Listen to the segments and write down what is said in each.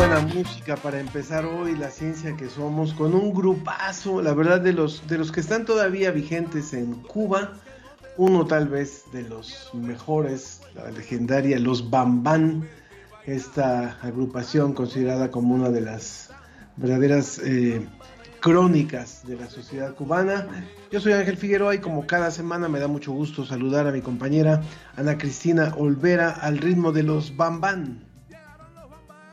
Buena música para empezar hoy la ciencia que somos con un grupazo, la verdad de los de los que están todavía vigentes en Cuba, uno tal vez de los mejores, la legendaria Los Bambán, esta agrupación considerada como una de las verdaderas eh, crónicas de la sociedad cubana. Yo soy Ángel Figueroa y como cada semana me da mucho gusto saludar a mi compañera Ana Cristina Olvera al ritmo de Los Bambán.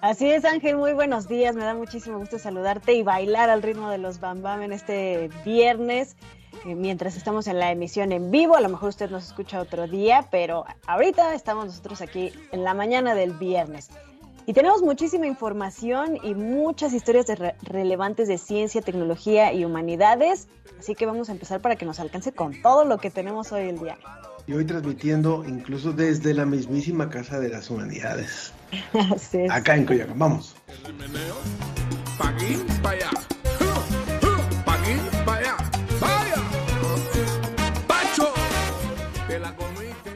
Así es, Ángel, muy buenos días. Me da muchísimo gusto saludarte y bailar al ritmo de los Bam Bam en este viernes, eh, mientras estamos en la emisión en vivo. A lo mejor usted nos escucha otro día, pero ahorita estamos nosotros aquí en la mañana del viernes. Y tenemos muchísima información y muchas historias de re- relevantes de ciencia, tecnología y humanidades. Así que vamos a empezar para que nos alcance con todo lo que tenemos hoy el día. Y hoy transmitiendo incluso desde la mismísima Casa de las Humanidades, Así es. acá en Coyoacán. Vamos. El meneo. Pa' aquí, pa' allá. Pa' aquí, pa' allá. Vaya. Pacho. Te la comiste.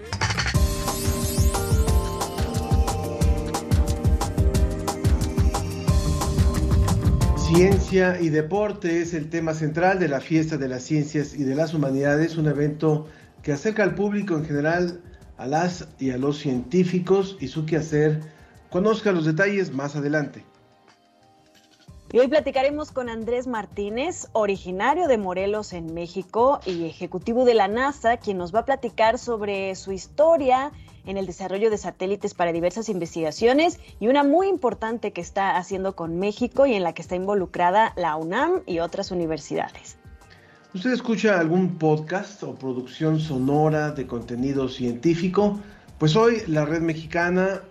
Ciencia y deporte es el tema central de la Fiesta de las Ciencias y de las Humanidades, un evento que acerca al público en general a las y a los científicos y su quehacer. Conozca los detalles más adelante. Y hoy platicaremos con Andrés Martínez, originario de Morelos en México y ejecutivo de la NASA, quien nos va a platicar sobre su historia en el desarrollo de satélites para diversas investigaciones y una muy importante que está haciendo con México y en la que está involucrada la UNAM y otras universidades. ¿Usted escucha algún podcast o producción sonora de contenido científico? Pues hoy la Red Mexicana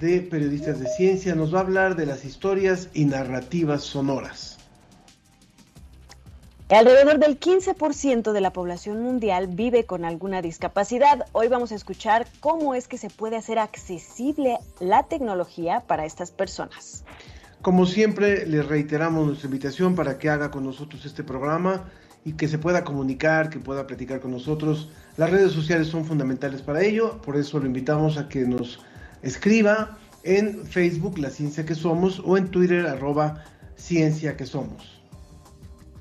de Periodistas de Ciencia nos va a hablar de las historias y narrativas sonoras. Alrededor del 15% de la población mundial vive con alguna discapacidad. Hoy vamos a escuchar cómo es que se puede hacer accesible la tecnología para estas personas. Como siempre, les reiteramos nuestra invitación para que haga con nosotros este programa y que se pueda comunicar, que pueda platicar con nosotros. Las redes sociales son fundamentales para ello, por eso lo invitamos a que nos escriba en Facebook La Ciencia que Somos o en Twitter arroba Ciencia que Somos.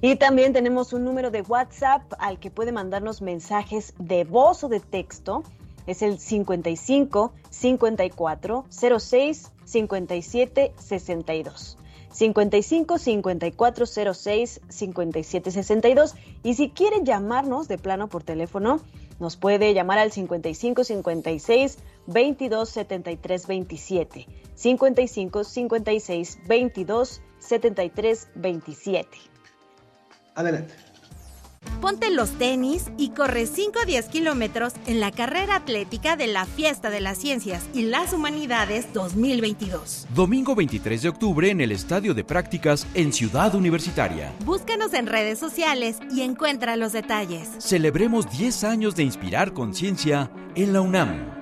Y también tenemos un número de WhatsApp al que puede mandarnos mensajes de voz o de texto. Es el 55 54 06 57 62. 55 54 06 57 62. Y si quiere llamarnos de plano por teléfono, nos puede llamar al 55 56 22 73 27. 55 56 22 73 27. Adelante. Ponte los tenis y corre 5 a 10 kilómetros en la carrera atlética de la Fiesta de las Ciencias y las Humanidades 2022. Domingo 23 de octubre en el Estadio de Prácticas en Ciudad Universitaria. Búscanos en redes sociales y encuentra los detalles. Celebremos 10 años de inspirar conciencia en la UNAM.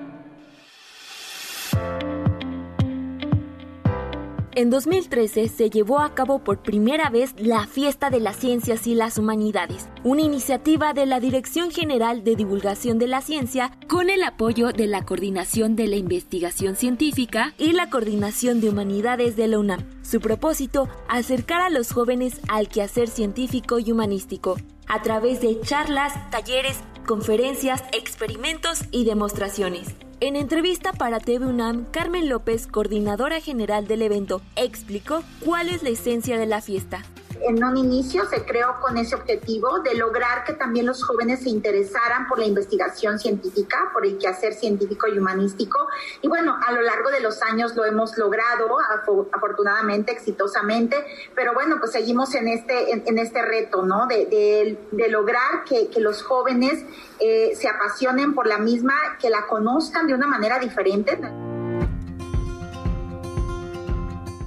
En 2013 se llevó a cabo por primera vez la Fiesta de las Ciencias y las Humanidades, una iniciativa de la Dirección General de Divulgación de la Ciencia con el apoyo de la Coordinación de la Investigación Científica y la Coordinación de Humanidades de la UNAM. Su propósito, acercar a los jóvenes al quehacer científico y humanístico, a través de charlas, talleres, conferencias, experimentos y demostraciones. En entrevista para TV UNAM, Carmen López, coordinadora general del evento, explicó cuál es la esencia de la fiesta. En un inicio se creó con ese objetivo de lograr que también los jóvenes se interesaran por la investigación científica, por el quehacer científico y humanístico. Y bueno, a lo largo de los años lo hemos logrado, afortunadamente, exitosamente, pero bueno, pues seguimos en este, en, este reto, ¿no? De, de, lograr que, que, los jóvenes eh, se apasionen por la misma, que la conozcan de una manera diferente.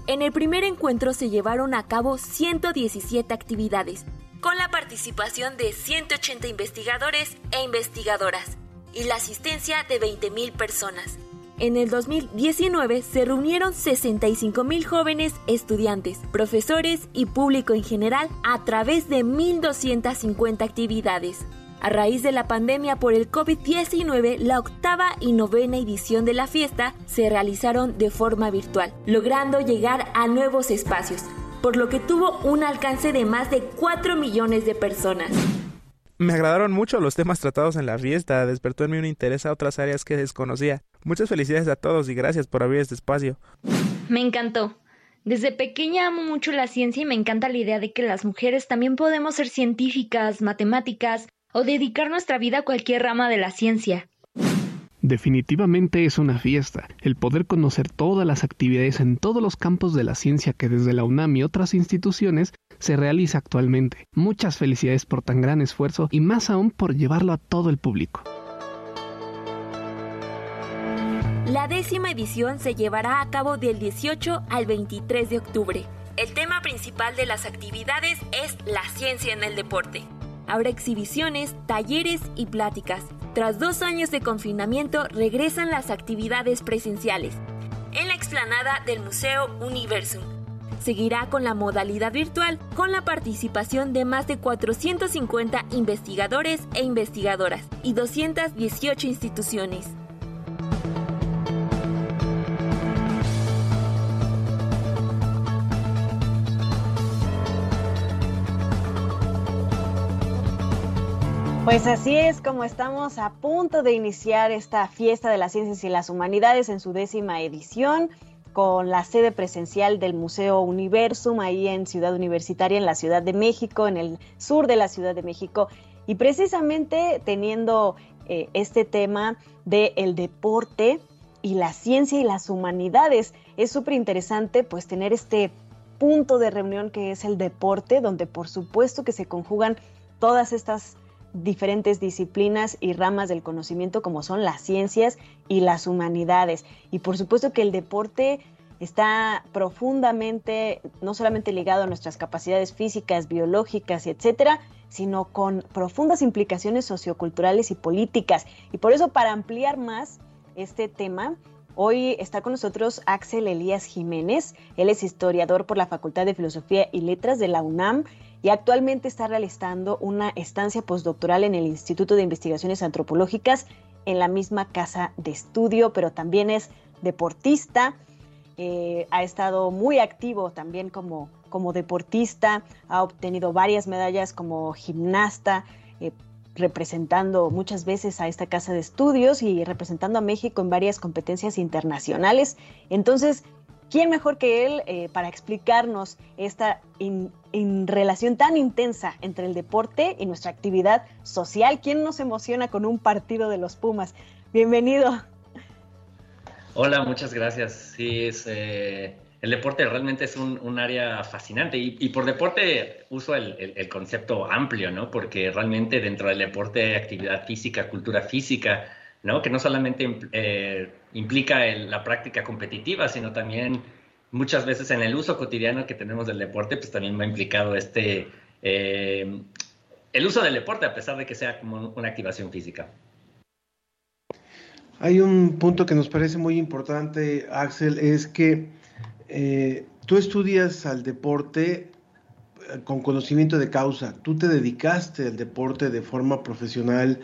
En el primer encuentro se llevaron a cabo 117 actividades, con la participación de 180 investigadores e investigadoras y la asistencia de 20.000 personas. En el 2019 se reunieron 65.000 jóvenes estudiantes, profesores y público en general a través de 1.250 actividades. A raíz de la pandemia por el COVID-19, la octava y novena edición de la fiesta se realizaron de forma virtual, logrando llegar a nuevos espacios, por lo que tuvo un alcance de más de 4 millones de personas. Me agradaron mucho los temas tratados en la fiesta, despertó en mí un interés a otras áreas que desconocía. Muchas felicidades a todos y gracias por abrir este espacio. Me encantó. Desde pequeña amo mucho la ciencia y me encanta la idea de que las mujeres también podemos ser científicas, matemáticas, o dedicar nuestra vida a cualquier rama de la ciencia. Definitivamente es una fiesta, el poder conocer todas las actividades en todos los campos de la ciencia que desde la UNAM y otras instituciones se realiza actualmente. Muchas felicidades por tan gran esfuerzo y más aún por llevarlo a todo el público. La décima edición se llevará a cabo del 18 al 23 de octubre. El tema principal de las actividades es la ciencia en el deporte. Habrá exhibiciones, talleres y pláticas. Tras dos años de confinamiento regresan las actividades presenciales en la explanada del Museo Universum. Seguirá con la modalidad virtual con la participación de más de 450 investigadores e investigadoras y 218 instituciones. Pues así es como estamos a punto de iniciar esta fiesta de las ciencias y las humanidades en su décima edición con la sede presencial del Museo Universum ahí en Ciudad Universitaria, en la Ciudad de México, en el sur de la Ciudad de México. Y precisamente teniendo eh, este tema del el deporte y la ciencia y las humanidades, es súper interesante pues tener este punto de reunión que es el deporte, donde por supuesto que se conjugan todas estas diferentes disciplinas y ramas del conocimiento como son las ciencias y las humanidades. Y por supuesto que el deporte está profundamente, no solamente ligado a nuestras capacidades físicas, biológicas etcétera, sino con profundas implicaciones socioculturales y políticas. Y por eso, para ampliar más este tema, hoy está con nosotros Axel Elías Jiménez. Él es historiador por la Facultad de Filosofía y Letras de la UNAM y actualmente está realizando una estancia postdoctoral en el Instituto de Investigaciones Antropológicas en la misma casa de estudio, pero también es deportista. Eh, ha estado muy activo también como, como deportista, ha obtenido varias medallas como gimnasta, eh, representando muchas veces a esta casa de estudios y representando a México en varias competencias internacionales. Entonces, ¿quién mejor que él eh, para explicarnos esta relación tan intensa entre el deporte y nuestra actividad social. ¿Quién nos emociona con un partido de los Pumas? Bienvenido. Hola, muchas gracias. Sí, es, eh, el deporte realmente es un, área fascinante y, por deporte uso el, concepto amplio, ¿no? Porque realmente dentro del deporte hay actividad física, cultura física, ¿no? Que no solamente eh, implica la práctica competitiva, sino también muchas veces en el uso cotidiano que tenemos del deporte, pues también va implicado este, eh, el uso del deporte, a pesar de que sea como una activación física. Hay un punto que nos parece muy importante, Axel, es que eh, tú estudias al deporte eh, con conocimiento de causa, tú te dedicaste al deporte de forma profesional,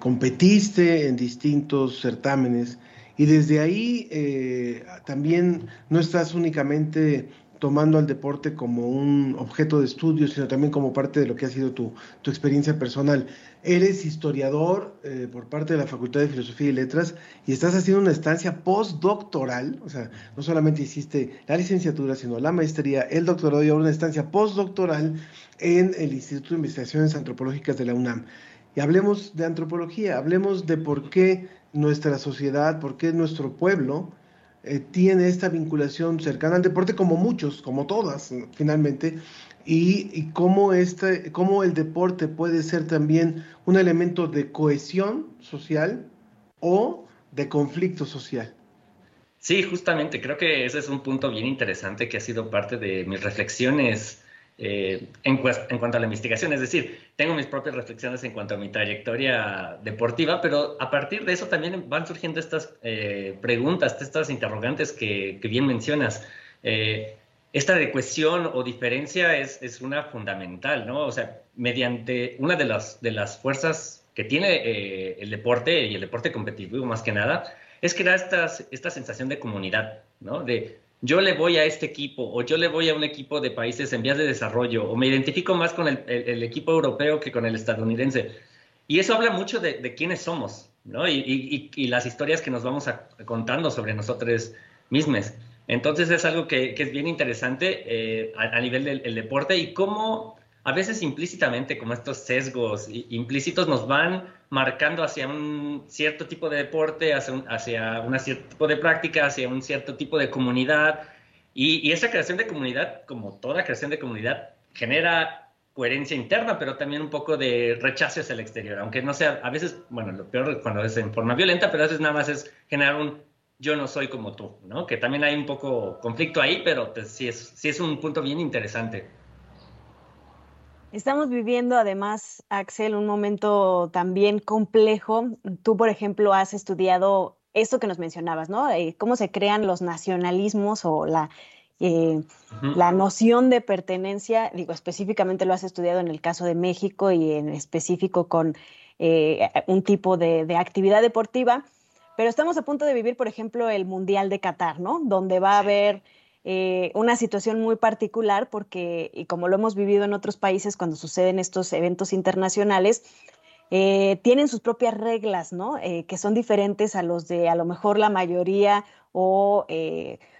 competiste en distintos certámenes y desde ahí eh, también no estás únicamente tomando al deporte como un objeto de estudio, sino también como parte de lo que ha sido tu, tu experiencia personal. Eres historiador eh, por parte de la Facultad de Filosofía y Letras y estás haciendo una estancia postdoctoral, o sea, no solamente hiciste la licenciatura, sino la maestría, el doctorado y ahora una estancia postdoctoral en el Instituto de Investigaciones Antropológicas de la UNAM. Y hablemos de antropología, hablemos de por qué nuestra sociedad, por qué nuestro pueblo, eh, tiene esta vinculación cercana al deporte como muchos, como todas finalmente, y, y cómo, este, cómo el deporte puede ser también un elemento de cohesión social o de conflicto social. Sí, justamente, creo que ese es un punto bien interesante que ha sido parte de mis reflexiones eh, en, en, cuanto a la investigación. Es decir, tengo mis propias reflexiones en cuanto a mi trayectoria deportiva, pero a partir de eso también van surgiendo estas eh, preguntas, estas interrogantes que, que bien mencionas. Eh, esta de cohesión o diferencia es, es, una fundamental, ¿no? O sea, mediante una de las, de las fuerzas que tiene el deporte y el deporte competitivo más que nada, es crear estas, esta sensación de comunidad, ¿no? De yo le voy a este equipo o yo le voy a un equipo de países en vías de desarrollo o me identifico más con el, equipo europeo que con el estadounidense. Y eso habla mucho de, quiénes somos, ¿no? Y, las historias que nos vamos a, contando sobre nosotros mismos. Entonces es algo que, es bien interesante eh, a, nivel del deporte y cómo a veces implícitamente, como estos sesgos implícitos nos van marcando hacia un cierto tipo de deporte, hacia un, hacia cierto tipo de práctica, hacia un cierto tipo de comunidad. Y, y, esa creación de comunidad, como toda creación de comunidad, genera coherencia interna, pero también un poco de rechazo hacia el exterior, aunque no sea, a veces, bueno, lo peor cuando es en forma violenta, pero a veces nada más es generar un yo no soy como tú, ¿no? Que también hay un poco conflicto ahí, pero pues, sí, es, sí es un punto bien interesante. Estamos viviendo además, Axel, un momento también complejo. Tú, por ejemplo, has estudiado esto que nos mencionabas, ¿no? Eh, cómo se crean los nacionalismos o la, eh, la noción de pertenencia. Digo, específicamente lo has estudiado en el caso de México y en específico con eh, un tipo de, de actividad deportiva. Pero estamos a punto de vivir, por ejemplo, el Mundial de Qatar, ¿no? Donde va a haber eh, una situación muy particular porque, y como lo hemos vivido en otros países cuando suceden estos eventos internacionales, eh, tienen sus propias reglas, ¿no? Eh, que son diferentes a los de a lo mejor la mayoría o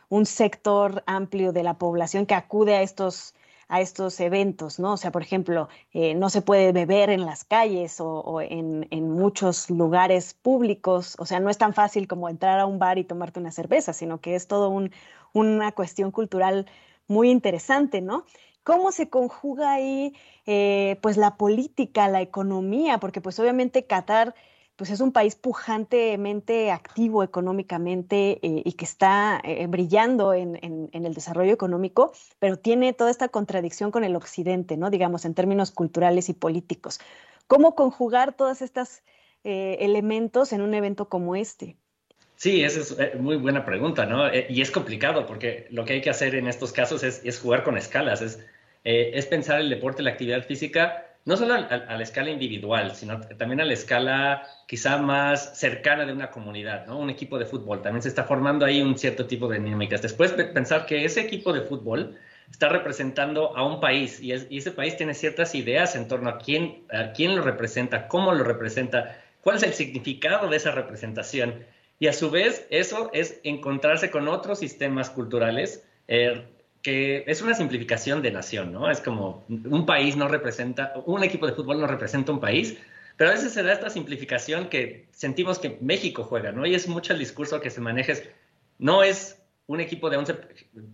un sector amplio de la población que acude a estos a estos eventos, ¿no? O sea, por ejemplo, no se puede beber en las calles o, o en, en, muchos lugares públicos, o sea, no es tan fácil como entrar a un bar y tomarte una cerveza, sino que es todo un, una cuestión cultural muy interesante, ¿no? ¿Cómo se conjuga ahí, eh, pues, la política, la economía? Porque, pues, obviamente Qatar pues es un país pujantemente activo económicamente eh, y que está eh, brillando en, en, el desarrollo económico, pero tiene toda esta contradicción con el occidente, ¿no? Digamos, en términos culturales y políticos. ¿Cómo conjugar todos estos elementos en un evento como este? Sí, esa es eh, muy buena pregunta, ¿no? Eh, y es complicado porque lo que hay que hacer en estos casos es, es jugar con escalas, es, es pensar el deporte, la actividad física no solo a, a, la escala individual, sino también a la escala quizá más cercana de una comunidad, ¿no? Un equipo de fútbol, también se está formando ahí un cierto tipo de dinámicas. Después pensar que ese equipo de fútbol está representando a un país y, es, y ese país tiene ciertas ideas en torno a quién, a quién lo representa, cómo lo representa, cuál es el significado de esa representación. Y a su vez, eso es encontrarse con otros sistemas culturales eh, que es una simplificación de nación, ¿no? Es como un país no representa, un equipo de fútbol no representa un país, pero a veces se da esta simplificación que sentimos que México juega, ¿no? Y es mucho el discurso que se maneja, no es un equipo de 11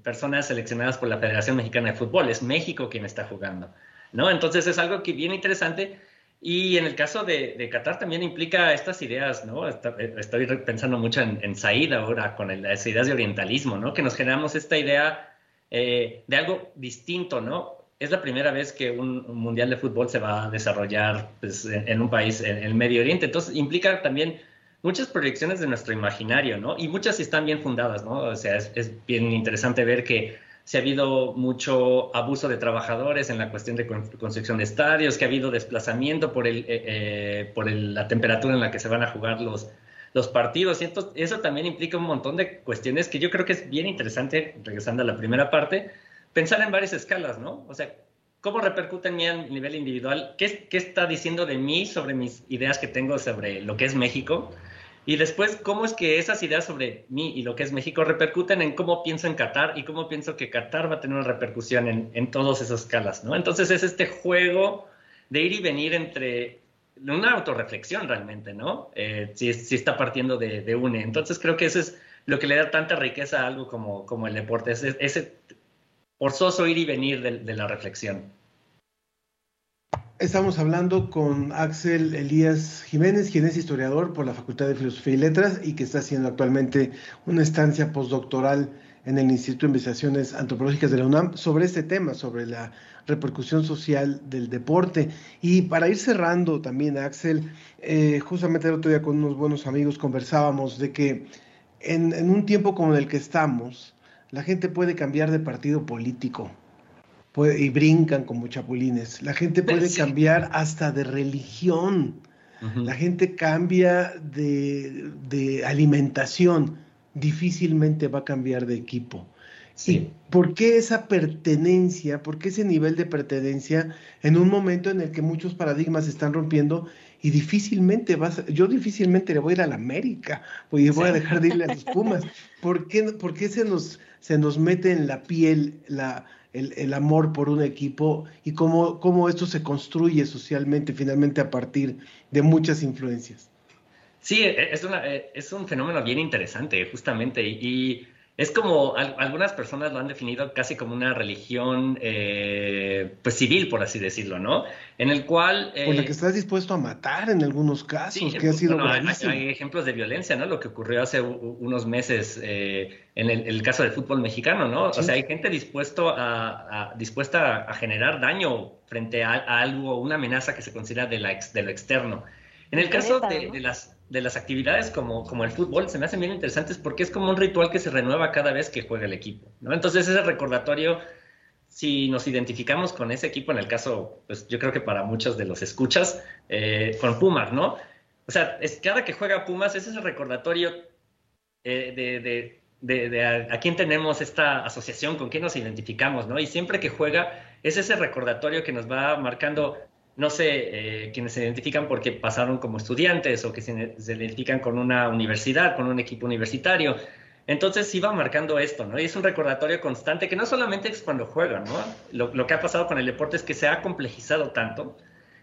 personas seleccionadas por la Federación Mexicana de Fútbol, es México quien está jugando, ¿no? Entonces es algo que bien interesante y en el caso de, de Qatar también implica estas ideas, ¿no? Estoy pensando mucho en, en Said ahora con el, las ideas de orientalismo, ¿no? Que nos generamos esta idea eh, de algo distinto, ¿no? Es la primera vez que un, un mundial de fútbol se va a desarrollar pues, en, en, un país, en, el Medio Oriente. Entonces, implica también muchas proyecciones de nuestro imaginario, ¿no? Y muchas están bien fundadas, ¿no? O sea, es, es bien interesante ver que se ha habido mucho abuso de trabajadores en la cuestión de construcción de estadios, que ha habido desplazamiento por, el, eh, eh, por la temperatura en la que se van a jugar los, los partidos. Y entonces, eso también implica un montón de cuestiones que yo creo que es bien interesante, regresando a la primera parte, pensar en varias escalas, ¿no? O sea, ¿cómo repercute en mí a nivel individual? ¿Qué, ¿Qué está diciendo de mí sobre mis ideas que tengo sobre lo que es México? Y después, ¿cómo es que esas ideas sobre mí y lo que es México repercuten en cómo pienso en Qatar y cómo pienso que Qatar va a tener una repercusión en, en todas esas escalas, ¿no? Entonces es este juego de ir y venir entre una autorreflexión realmente, ¿no? Eh, si, si, está partiendo de, de, UNE. Entonces creo que eso es lo que le da tanta riqueza a algo como, como el deporte, ese, ese forzoso ir y venir de, de la reflexión. Estamos hablando con Axel Elías Jiménez, quien es historiador por la Facultad de Filosofía y Letras y que está haciendo actualmente una estancia postdoctoral en el Instituto de Investigaciones Antropológicas de la UNAM sobre este tema, sobre la repercusión social del deporte. Y para ir cerrando también, Axel, eh, justamente el otro día con unos buenos amigos conversábamos de que en, en un tiempo como el que estamos, la gente puede cambiar de partido político puede, y brincan como chapulines. La gente puede sí. cambiar hasta de religión. Uh -huh. La gente cambia de, de, alimentación. Difícilmente va a cambiar de equipo. Sí. ¿Y por qué esa pertenencia, por qué ese nivel de pertenencia en un momento en el que muchos paradigmas se están rompiendo y difícilmente vas, yo difícilmente le voy a ir a la América, voy, voy a dejar de irle a los Pumas. ¿Por qué, por qué se, nos, se nos mete en la piel la, el, amor por un equipo y cómo, cómo esto se construye socialmente finalmente a partir de muchas influencias. Sí, es, una, es un fenómeno bien interesante, justamente, y es como algunas personas lo han definido casi como una religión eh, pues civil, por así decirlo, ¿no? En el cual... Eh, por la que estás dispuesto a matar en algunos casos, sí, que ha sido bueno, hay, hay, ejemplos de violencia, ¿no? Lo que ocurrió hace unos meses eh, en el, el, caso del fútbol mexicano, ¿no? Sí. O sea, hay gente dispuesto a, a dispuesta a generar daño frente a, a, algo, una amenaza que se considera de, la ex, de lo externo. En el caso de, de las de las actividades como, como el fútbol se me hacen bien interesantes porque es como un ritual que se renueva cada vez que juega el equipo, ¿no? Entonces ese recordatorio, si nos identificamos con ese equipo, en el caso, pues yo creo que para muchos de los escuchas, eh, con Pumas, ¿no? O sea, es, cada que juega Pumas es ese recordatorio eh, de, de, de, de a, a, quién tenemos esta asociación, con quién nos identificamos, ¿no? Y siempre que juega es ese recordatorio que nos va marcando no sé, eh, quienes se identifican porque pasaron como estudiantes o que se, se, identifican con una universidad, con un equipo universitario. Entonces va marcando esto, ¿no? Y es un recordatorio constante que no solamente es cuando juegan, ¿no? Lo, que ha pasado con el deporte es que se ha complejizado tanto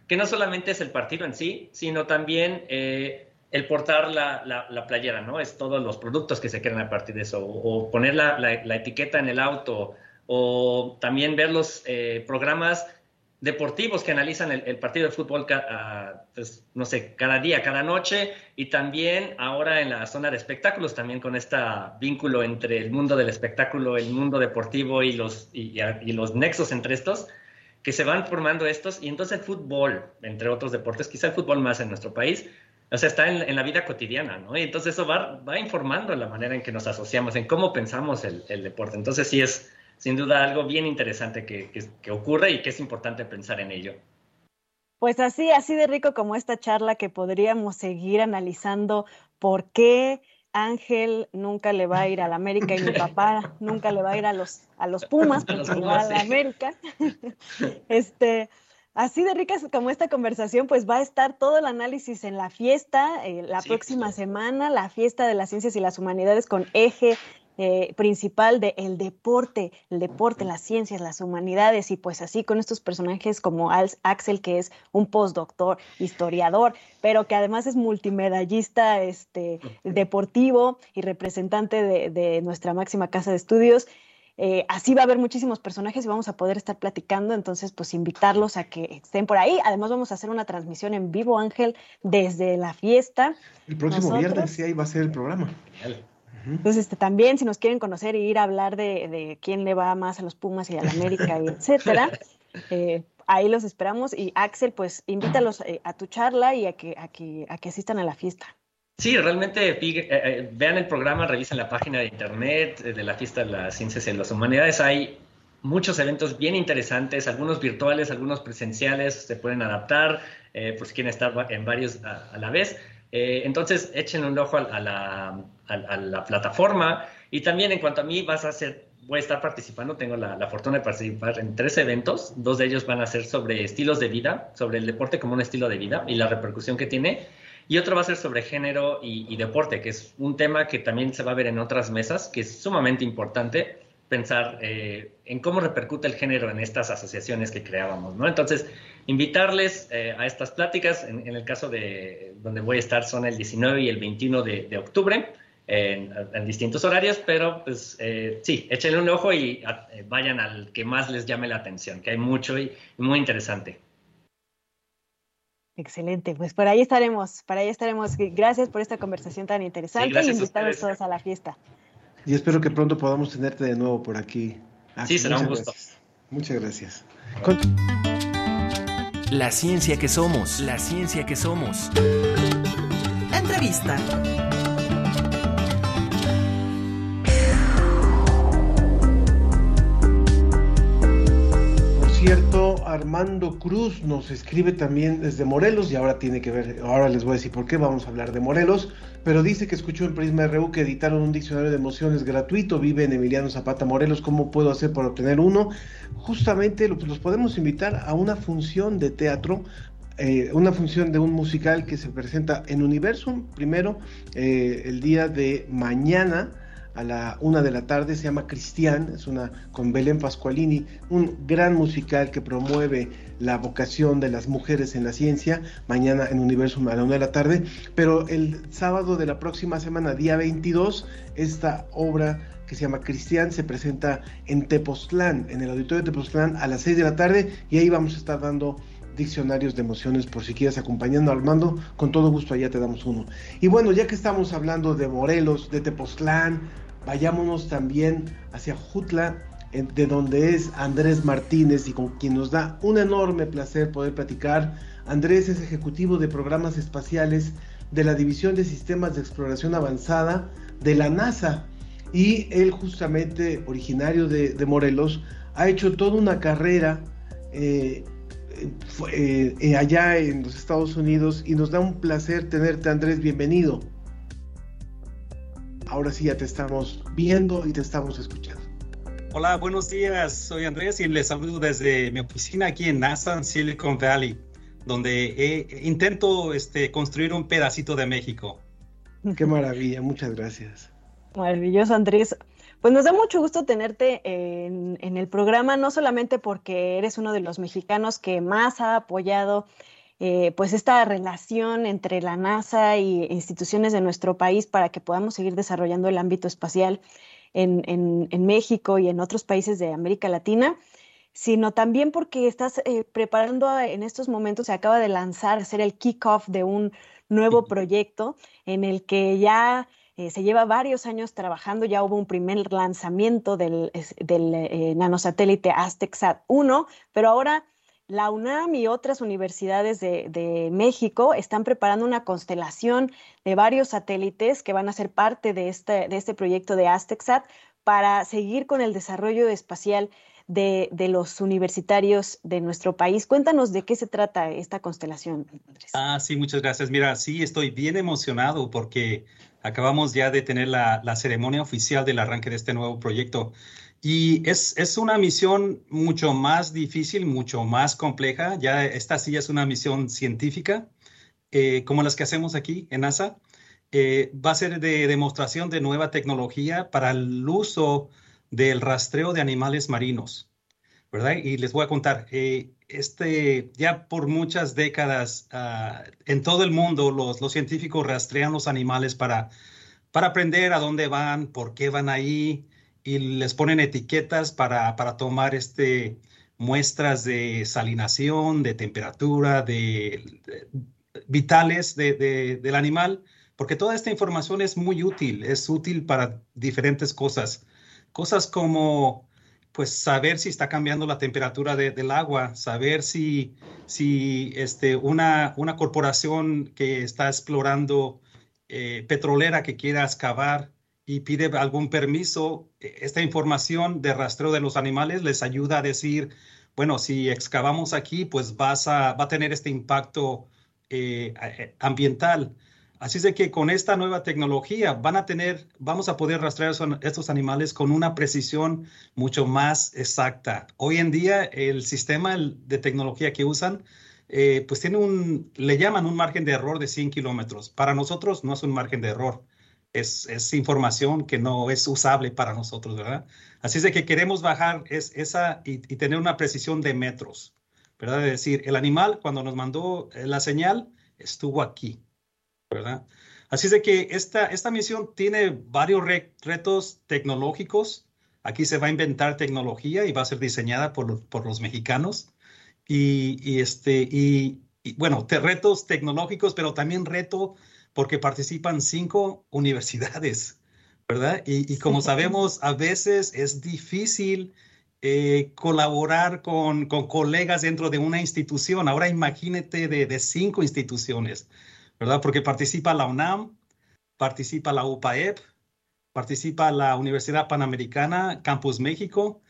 que no solamente es el partido en sí, sino también eh, el portar la, la, la, playera, ¿no? Es todos los productos que se crean a partir de eso, o, o poner la, la, etiqueta en el auto, o también ver los eh, programas deportivos que analizan el, el partido de fútbol, uh, pues, no sé, cada día, cada noche, y también ahora en la zona de espectáculos, también con este vínculo entre el mundo del espectáculo, el mundo deportivo y los, y, y los nexos entre estos, que se van formando estos, y entonces el fútbol, entre otros deportes, quizá el fútbol más en nuestro país, o sea, está en, en la vida cotidiana, ¿no? Y entonces eso va, va, informando la manera en que nos asociamos, en cómo pensamos el, el deporte. Entonces sí es sin duda algo bien interesante que, que, que, ocurre y que es importante pensar en ello. Pues así, así de rico como esta charla que podríamos seguir analizando por qué Ángel nunca le va a ir a la América y mi papá nunca le va a ir a los, a los Pumas porque los Pumas, va a la América. este, así de ricas como esta conversación, pues va a estar todo el análisis en la fiesta, eh, la sí, próxima sí. semana, la fiesta de las ciencias y las humanidades con eje eh, principal del el deporte, el deporte, las ciencias, las humanidades, y pues así con estos personajes como Axel, que es un postdoctor, historiador, pero que además es multimedallista este, deportivo y representante de, de nuestra máxima casa de estudios. Eh, así va a haber muchísimos personajes y vamos a poder estar platicando, entonces pues invitarlos a que estén por ahí. Además vamos a hacer una transmisión en vivo, Ángel, desde la fiesta. El próximo Nosotros... viernes sí ahí va a ser el programa. Entonces, este, también si nos quieren conocer y ir a hablar de, de quién le va más a los Pumas y a la América, y etcétera, eh, ahí los esperamos. Y Axel, pues invítalos eh, a tu charla y a que, a, que, a que asistan a la fiesta. Sí, realmente eh, vean el programa, revisen la página de internet de la fiesta de las ciencias y las humanidades. Hay muchos eventos bien interesantes, algunos virtuales, algunos presenciales, se pueden adaptar, eh, por si quieren estar en varios a, a la vez. Eh, entonces, echen un ojo a, a, la, a, a, la, plataforma. Y también, en cuanto a mí, vas a ser, voy a estar participando, tengo la, la, fortuna de participar en tres eventos. Dos de ellos van a ser sobre estilos de vida, sobre el deporte como un estilo de vida y la repercusión que tiene. Y otro va a ser sobre género y, y deporte, que es un tema que también se va a ver en otras mesas, que es sumamente importante pensar eh, en cómo repercute el género en estas asociaciones que creábamos, ¿no? Entonces, invitarles eh, a estas pláticas, en, en, el caso de donde voy a estar son el 19 y el 21 de, de octubre, en, en, distintos horarios, pero pues eh, sí, échenle un ojo y a, eh, vayan al que más les llame la atención, que hay mucho y, y muy interesante. Excelente, pues por ahí estaremos, por ahí estaremos. Gracias por esta conversación tan interesante sí, y invitarlos todos a la fiesta. Y espero que pronto podamos tenerte de nuevo por aquí. Sí, será un gusto. Gracias. Muchas gracias. Con... La ciencia que somos, la ciencia que somos. Entrevista. Cierto, Armando Cruz nos escribe también desde Morelos y ahora tiene que ver, ahora les voy a decir por qué vamos a hablar de Morelos, pero dice que escuchó en Prisma RU que editaron un diccionario de emociones gratuito, vive en Emiliano Zapata Morelos, ¿cómo puedo hacer para obtener uno? Justamente los, los podemos invitar a una función de teatro eh, una función de un musical que se presenta en Universum, primero, eh, el día de mañana, a la una de la tarde, se llama Cristian, es una con Belén Pascualini, un gran musical que promueve la vocación de las mujeres en la ciencia, mañana en Universum a la una de la tarde, pero el sábado de la próxima semana, día 22, esta obra que se llama Cristian se presenta en Tepoztlán, en el auditorio de Tepoztlán a las 6 de la tarde y ahí vamos a estar dando diccionarios de emociones por si quieres acompañando a Armando, con todo gusto allá te damos uno. Y bueno, ya que estamos hablando de Morelos, de Tepoztlán, vayámonos también hacia Jutla, de donde es Andrés Martínez y con quien nos da un enorme placer poder platicar. Andrés es ejecutivo de programas espaciales de la División de Sistemas de Exploración Avanzada de la NASA y él justamente originario de, Morelos ha hecho toda una carrera eh, eh, eh, allá en los Estados Unidos y nos da un placer tenerte Andrés, bienvenido. Ahora sí ya te estamos viendo y te estamos escuchando. Hola, buenos días. Soy Andrés y les saludo desde mi oficina aquí en NASA, en Silicon Valley, donde he, intento este, construir un pedacito de México. Qué maravilla, muchas gracias. Maravilloso, Andrés. Pues nos da mucho gusto tenerte en, en, el programa, no solamente porque eres uno de los mexicanos que más ha apoyado eh, pues esta relación entre la NASA y instituciones de nuestro país para que podamos seguir desarrollando el ámbito espacial en, en, en México y en otros países de América Latina, sino también porque estás eh, preparando en estos momentos, se acaba de lanzar, hacer el kickoff de un nuevo proyecto en el que ya eh, se lleva varios años trabajando, ya hubo un primer lanzamiento del, del eh, nanosatélite Aztecsat 1, pero ahora la UNAM y otras universidades de, México están preparando una constelación de varios satélites que van a ser parte de este, de este proyecto de Aztecsat para seguir con el desarrollo espacial de, los universitarios de nuestro país. Cuéntanos de qué se trata esta constelación, Andrés. Ah, sí, muchas gracias. Mira, sí, estoy bien emocionado porque acabamos ya de tener la, la ceremonia oficial del arranque de este nuevo proyecto. Y es, es, una misión mucho más difícil, mucho más compleja. Ya esta sí es una misión científica, eh, como las que hacemos aquí en NASA. Eh, va a ser de demostración de nueva tecnología para el uso del rastreo de animales marinos, ¿verdad? Y les voy a contar, eh, este, ya por muchas décadas uh, en todo el mundo los, científicos rastrean los animales para, para aprender a dónde van, por qué van ahí, y les ponen etiquetas para, para tomar este, muestras de salinación, de temperatura, de, vitales de, de, del animal, porque toda esta información es muy útil, es útil para diferentes cosas. Cosas como, pues, saber si está cambiando la temperatura de, del agua, saber si, si este, una, una corporación que está explorando eh, petrolera que quiera excavar y pide algún permiso, esta información de rastreo de los animales les ayuda a decir, bueno, si excavamos aquí, pues vas a, va a tener este impacto eh, ambiental. Así es de que con esta nueva tecnología van a tener, vamos a poder rastrear estos animales con una precisión mucho más exacta. Hoy en día el sistema de tecnología que usan, eh, pues tiene un, le llaman un margen de error de 100 kilómetros. Para nosotros no es un margen de error, es, es información que no es usable para nosotros, ¿verdad? Así es de que queremos bajar es, esa y, y tener una precisión de metros, ¿verdad? Es decir, el animal cuando nos mandó eh, la señal estuvo aquí. ¿Verdad? Así es de que esta, esta misión tiene varios re- retos tecnológicos. Aquí se va a inventar tecnología y va a ser diseñada por, los- por los mexicanos. Y, y este, y, y, bueno, te- retos tecnológicos, pero también reto porque participan cinco universidades, ¿verdad? Y, y como sabemos, a veces es difícil eh, colaborar con, con colegas dentro de una institución. Ahora imagínate de, de cinco instituciones. ¿Verdad? Porque participa la UNAM, participa la UPAEP, participa la Universidad Panamericana, Campus México,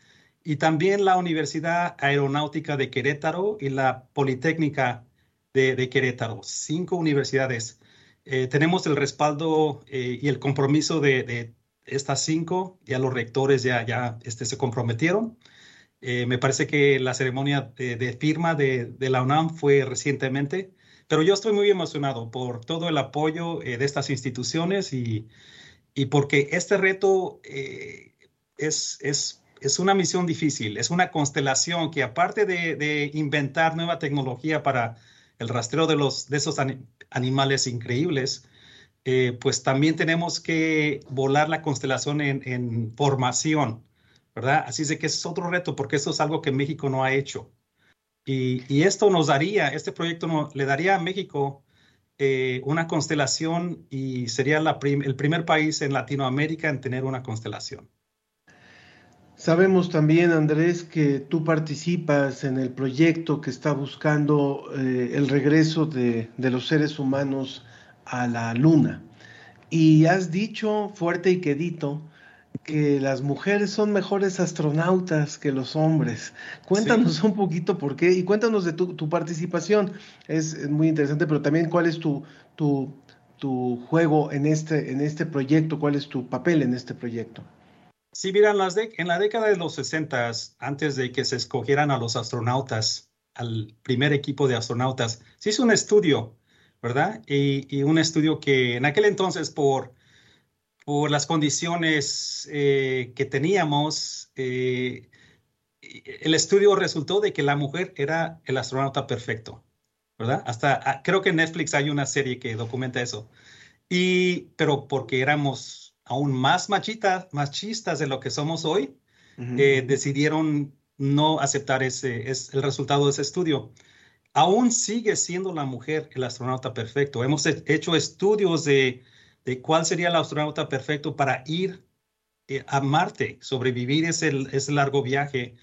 y también la Universidad Aeronáutica de Querétaro y la Politécnica de, de Querétaro. Cinco universidades. Eh, tenemos el respaldo eh, y el compromiso de, de estas cinco. Ya los rectores ya, ya este, se comprometieron. Eh, me parece que la ceremonia de, de firma de, la UNAM fue recientemente. Pero yo estoy muy emocionado por todo el apoyo eh, de estas instituciones y, y porque este reto eh, es, es, es una misión difícil, es una constelación que aparte de, de inventar nueva tecnología para el rastreo de, los, de esos ani- animales increíbles, eh, pues también tenemos que volar la constelación en, en formación, ¿verdad? Así es que es otro reto porque eso es algo que México no ha hecho. Y, esto nos daría, este proyecto le daría a México eh, una constelación y sería el primer país en Latinoamérica en tener una constelación. Sabemos también, Andrés, que tú participas en el proyecto que está buscando eh, el regreso de, de los seres humanos a la Luna. Y has dicho fuerte y quedito que las mujeres son mejores astronautas que los hombres. Cuéntanos un poquito por qué y cuéntanos de tu, tu participación. Es, es muy interesante, pero también cuál es tu, tu, tu juego en este, en este proyecto, cuál es tu papel en este proyecto. Sí, mira, en, las dec- en la década de los 60, antes de que se escogieran a los astronautas, al primer equipo de astronautas, se hizo un estudio, ¿verdad? Y, y un estudio que en aquel entonces, por, por las condiciones eh, que teníamos, eh, el estudio resultó de que la mujer era el astronauta perfecto, ¿verdad? Hasta ah, creo que en Netflix hay una serie que documenta eso. Y, pero porque éramos aún más machitas, machistas de lo que somos hoy, eh, decidieron no aceptar ese, es el resultado de ese estudio. Aún sigue siendo la mujer el astronauta perfecto. Hemos he- hecho estudios de, de cuál sería el astronauta perfecto para ir eh, a Marte, sobrevivir ese, ese largo viaje,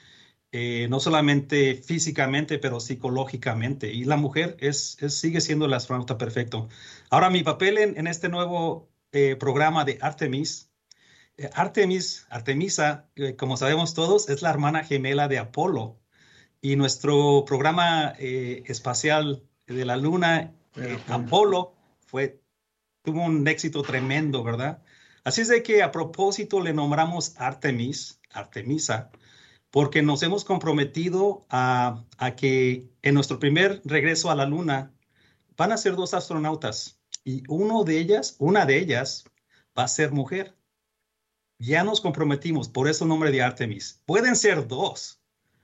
eh, no solamente físicamente, pero psicológicamente. Y la mujer es, es- sigue siendo el astronauta perfecto. Ahora, mi papel en, en este nuevo eh, programa de Artemis, Artemis, Artemisa, como sabemos todos, es la hermana gemela de Apolo. Y nuestro programa espacial de la Luna, Apolo, fue, tuvo un éxito tremendo, ¿verdad? Así es de que a propósito le nombramos Artemis, Artemisa, porque nos hemos comprometido a, a que en nuestro primer regreso a la Luna van a ser dos astronautas y uno de ellas, una de ellas va a ser mujer. Ya nos comprometimos, por eso el nombre de Artemis. Pueden ser dos,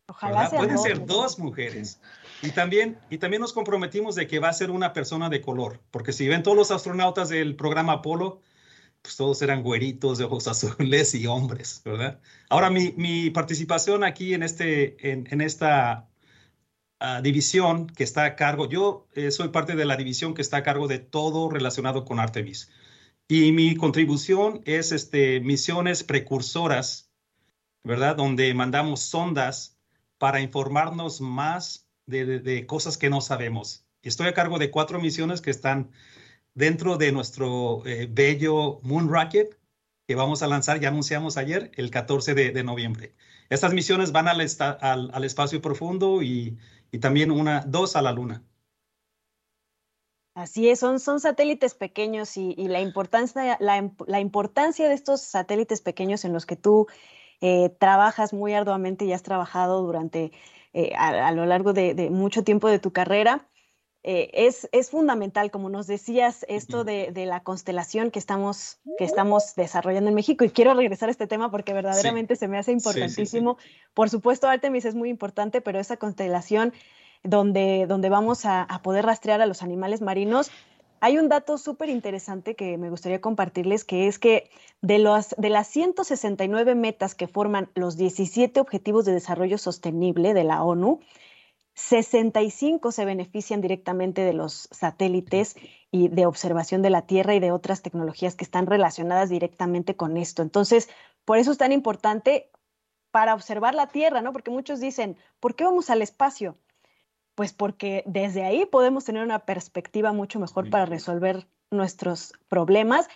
Ojalá ¿verdad? sean Pueden dos, ser dos mujeres. Y también, y también nos comprometimos de que va a ser una persona de color, porque si ven todos los astronautas del programa Apolo, pues todos eran güeritos de ojos azules y hombres, ¿verdad? Ahora, mi, mi participación aquí en, este, en, en esta ah, división que está a cargo, yo eh, soy parte de la división que está a cargo de todo relacionado con Artemis. Y mi contribución es este, misiones precursoras, ¿verdad? Donde mandamos sondas para informarnos más de, cosas que no sabemos. Estoy a cargo de cuatro misiones que están dentro de nuestro eh, bello Moon Rocket que vamos a lanzar, ya anunciamos ayer, el 14 de, noviembre. Estas misiones van al espacio profundo y, y también una, dos a la luna. Así es, son, son satélites pequeños y, y la, importancia, la, la, importancia de estos satélites pequeños en los que tú eh, trabajas muy arduamente y has trabajado durante eh, a, a, lo largo de, de, mucho tiempo de tu carrera. Eh, es, es, fundamental, como nos decías, esto de, de, la constelación que estamos, que estamos desarrollando en México. Y quiero regresar a este tema porque verdaderamente sí. se me hace importantísimo. Sí, sí, Por supuesto, Artemis es muy importante, pero esa constelación donde, donde vamos a, a poder rastrear a los animales marinos, hay un dato súper interesante que me gustaría compartirles, que es que de, los, de las 169 metas que forman los 17 Objetivos de Desarrollo Sostenible de la ONU, 65 se benefician directamente de los satélites y de observación de la Tierra y de otras tecnologías que están relacionadas directamente con esto. Entonces, por eso es tan importante para observar la Tierra, ¿no? Porque muchos dicen, ¿por qué vamos al espacio? Pues porque desde ahí podemos tener una perspectiva mucho mejor para resolver nuestros problemas.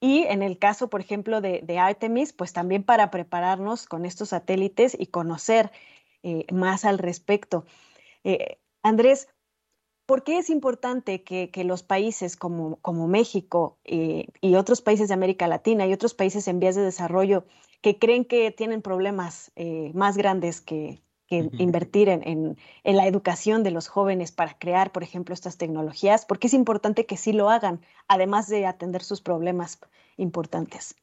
Y en el caso, por ejemplo, de, de Artemis, pues también para prepararnos con estos satélites y conocer eh, más al respecto. Eh, Andrés, ¿por qué es importante que, que los países como, como México eh, y otros países de América Latina y otros países en vías de desarrollo que creen que tienen problemas más grandes que, que invertir en, en, en, la educación de los jóvenes para crear, por ejemplo, estas tecnologías? Porque es importante que sí lo hagan, además de atender sus problemas importantes.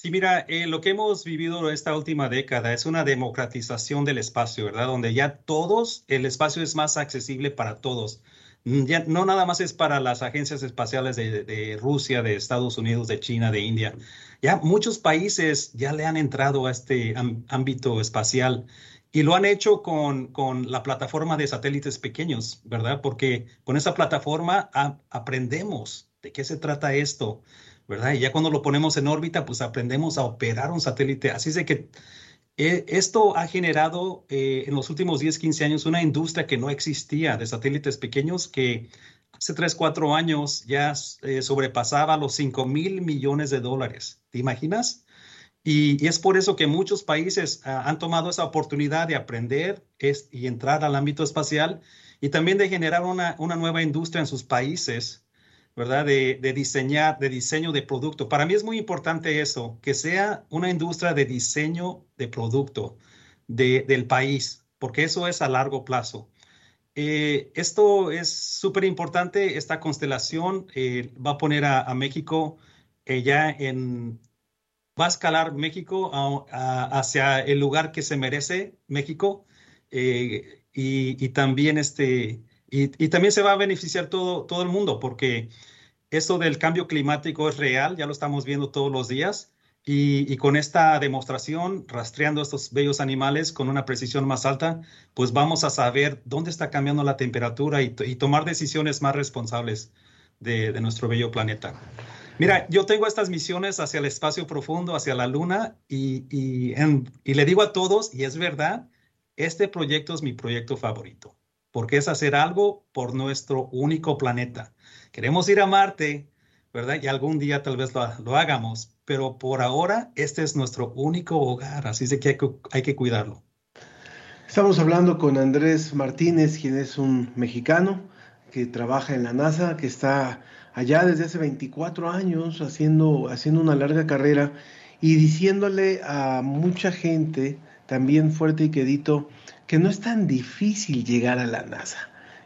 Sí, mira, eh, lo que hemos vivido esta última década es una democratización del espacio, ¿verdad? Donde ya todos, el espacio es más accesible para todos. Mm, ya no nada más es para las agencias espaciales de, de Rusia, de Estados Unidos, de China, de India. Ya muchos países ya le han entrado a este ámbito espacial y lo han hecho con, con, la plataforma de satélites pequeños, ¿verdad? Porque con esa plataforma aprendemos de qué se trata esto, ¿verdad? Y ya cuando lo ponemos en órbita, pues aprendemos a operar un satélite. Así es de que eh, esto ha generado eh, en los últimos 10, 15 años una industria que no existía de satélites pequeños que hace 3, 4 años ya eh, sobrepasaba los 5 mil millones de dólares. ¿Te imaginas? Y, es por eso que muchos países uh, han tomado esa oportunidad de aprender y entrar al ámbito espacial y también de generar una, una nueva industria en sus países ¿verdad? De, de, diseñar, de diseño de producto. Para mí es muy importante eso, que sea una industria de diseño de producto de, del país, porque eso es a largo plazo. Eh, esto es súper importante, esta constelación eh, va a poner a, a México eh, ya en, va a escalar México hacia el lugar que se merece México eh, y, también este, y, también se va a beneficiar todo, todo el mundo porque esto del cambio climático es real, ya lo estamos viendo todos los días. Y, con esta demostración, rastreando estos bellos animales con una precisión más alta, pues vamos a saber dónde está cambiando la temperatura y, tomar decisiones más responsables de, nuestro bello planeta. Mira, yo tengo estas misiones hacia el espacio profundo, hacia la luna, y, y le digo a todos, y es verdad, este proyecto es mi proyecto favorito porque es hacer algo por nuestro único planeta. Queremos ir a Marte, ¿verdad? Y algún día tal vez lo, lo hagamos, pero por ahora este es nuestro único hogar, así es que hay, que hay que cuidarlo. Estamos hablando con Andrés Martínez, quien es un mexicano que trabaja en la NASA, que está allá desde hace 24 años haciendo, haciendo una larga carrera y diciéndole a mucha gente, también fuerte y quedito, que no es tan difícil llegar a la NASA.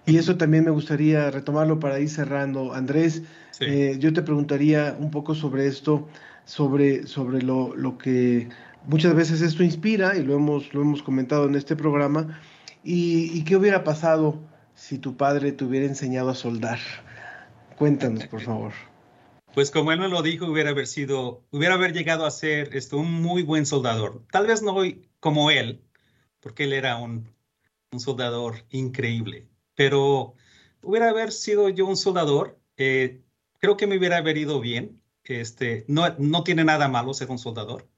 Y eso también me gustaría retomarlo para ir cerrando. Andrés, sí. eh, yo te preguntaría un poco sobre esto, sobre, sobre lo, lo, que muchas veces esto inspira, y lo hemos, lo hemos comentado en este programa, y, y qué hubiera pasado si tu padre te hubiera enseñado a soldar. Cuéntanos, por favor. Pues como él me lo dijo, hubiera haber sido, hubiera haber llegado a ser esto, un muy buen soldador. Tal vez no como él, porque él era un, un soldador increíble. Pero hubiera haber sido yo un soldador, eh, creo que me hubiera haber ido bien. Este, no, no tiene nada malo ser un soldador.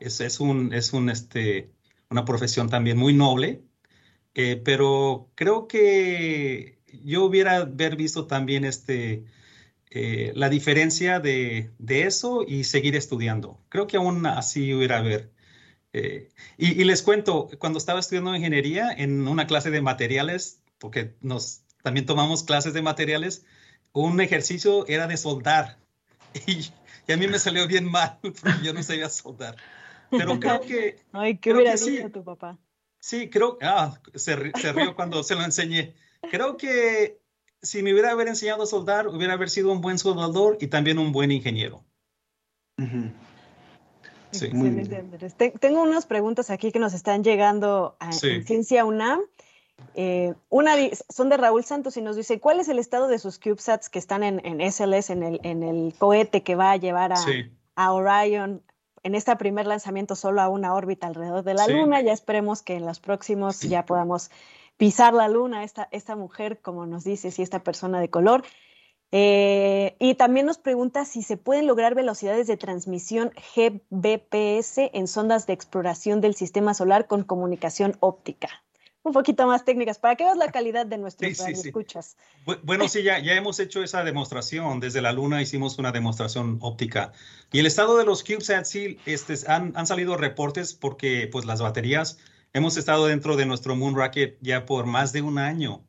Es, es, un, es un, este, una profesión también muy noble, eh, pero creo que yo hubiera haber visto también este, eh, la diferencia de, de, eso y seguir estudiando. Creo que aún así hubiera haber eh, y, y, les cuento, cuando estaba estudiando ingeniería en una clase de materiales, porque nos también tomamos clases de materiales, un ejercicio era de soldar. Y, y a mí me salió bien mal porque yo no sabía soldar. Pero creo que... Ay, ¿qué hubiera que sí. dicho tu papá? Sí, creo, ah, se, se rió cuando se lo enseñé. Creo que si me hubiera haber enseñado a soldar, hubiera haber sido un buen soldador y también un buen ingeniero. Sí. Excelente, Andrés. Te- tengo unas preguntas aquí que nos están llegando a, Sí. Ciencia UNAM. Eh, una son de Raúl Santos y nos dice, ¿cuál es el estado de sus CubeSats que están en, en SLS, en el, en el cohete que va a llevar a, Sí. a Orion en este primer lanzamiento solo a una órbita alrededor de la Sí. Luna? Ya esperemos que en los próximos ya podamos pisar la Luna, esta, esta mujer, como nos dice, y esta persona de color. Eh, y también nos pregunta si se pueden lograr velocidades de transmisión GBPS en sondas de exploración del sistema solar con comunicación óptica. Un poquito más técnicas para que veas la calidad de nuestros Sí, sí, sí. escuchas. Bu- Bueno, sí, ya, ya hemos hecho esa demostración. Desde la Luna hicimos una demostración óptica. Y el estado de los CubeSats, sí, este, han, han salido reportes porque pues, las baterías, hemos estado dentro de nuestro Moon Rocket ya por más de un año.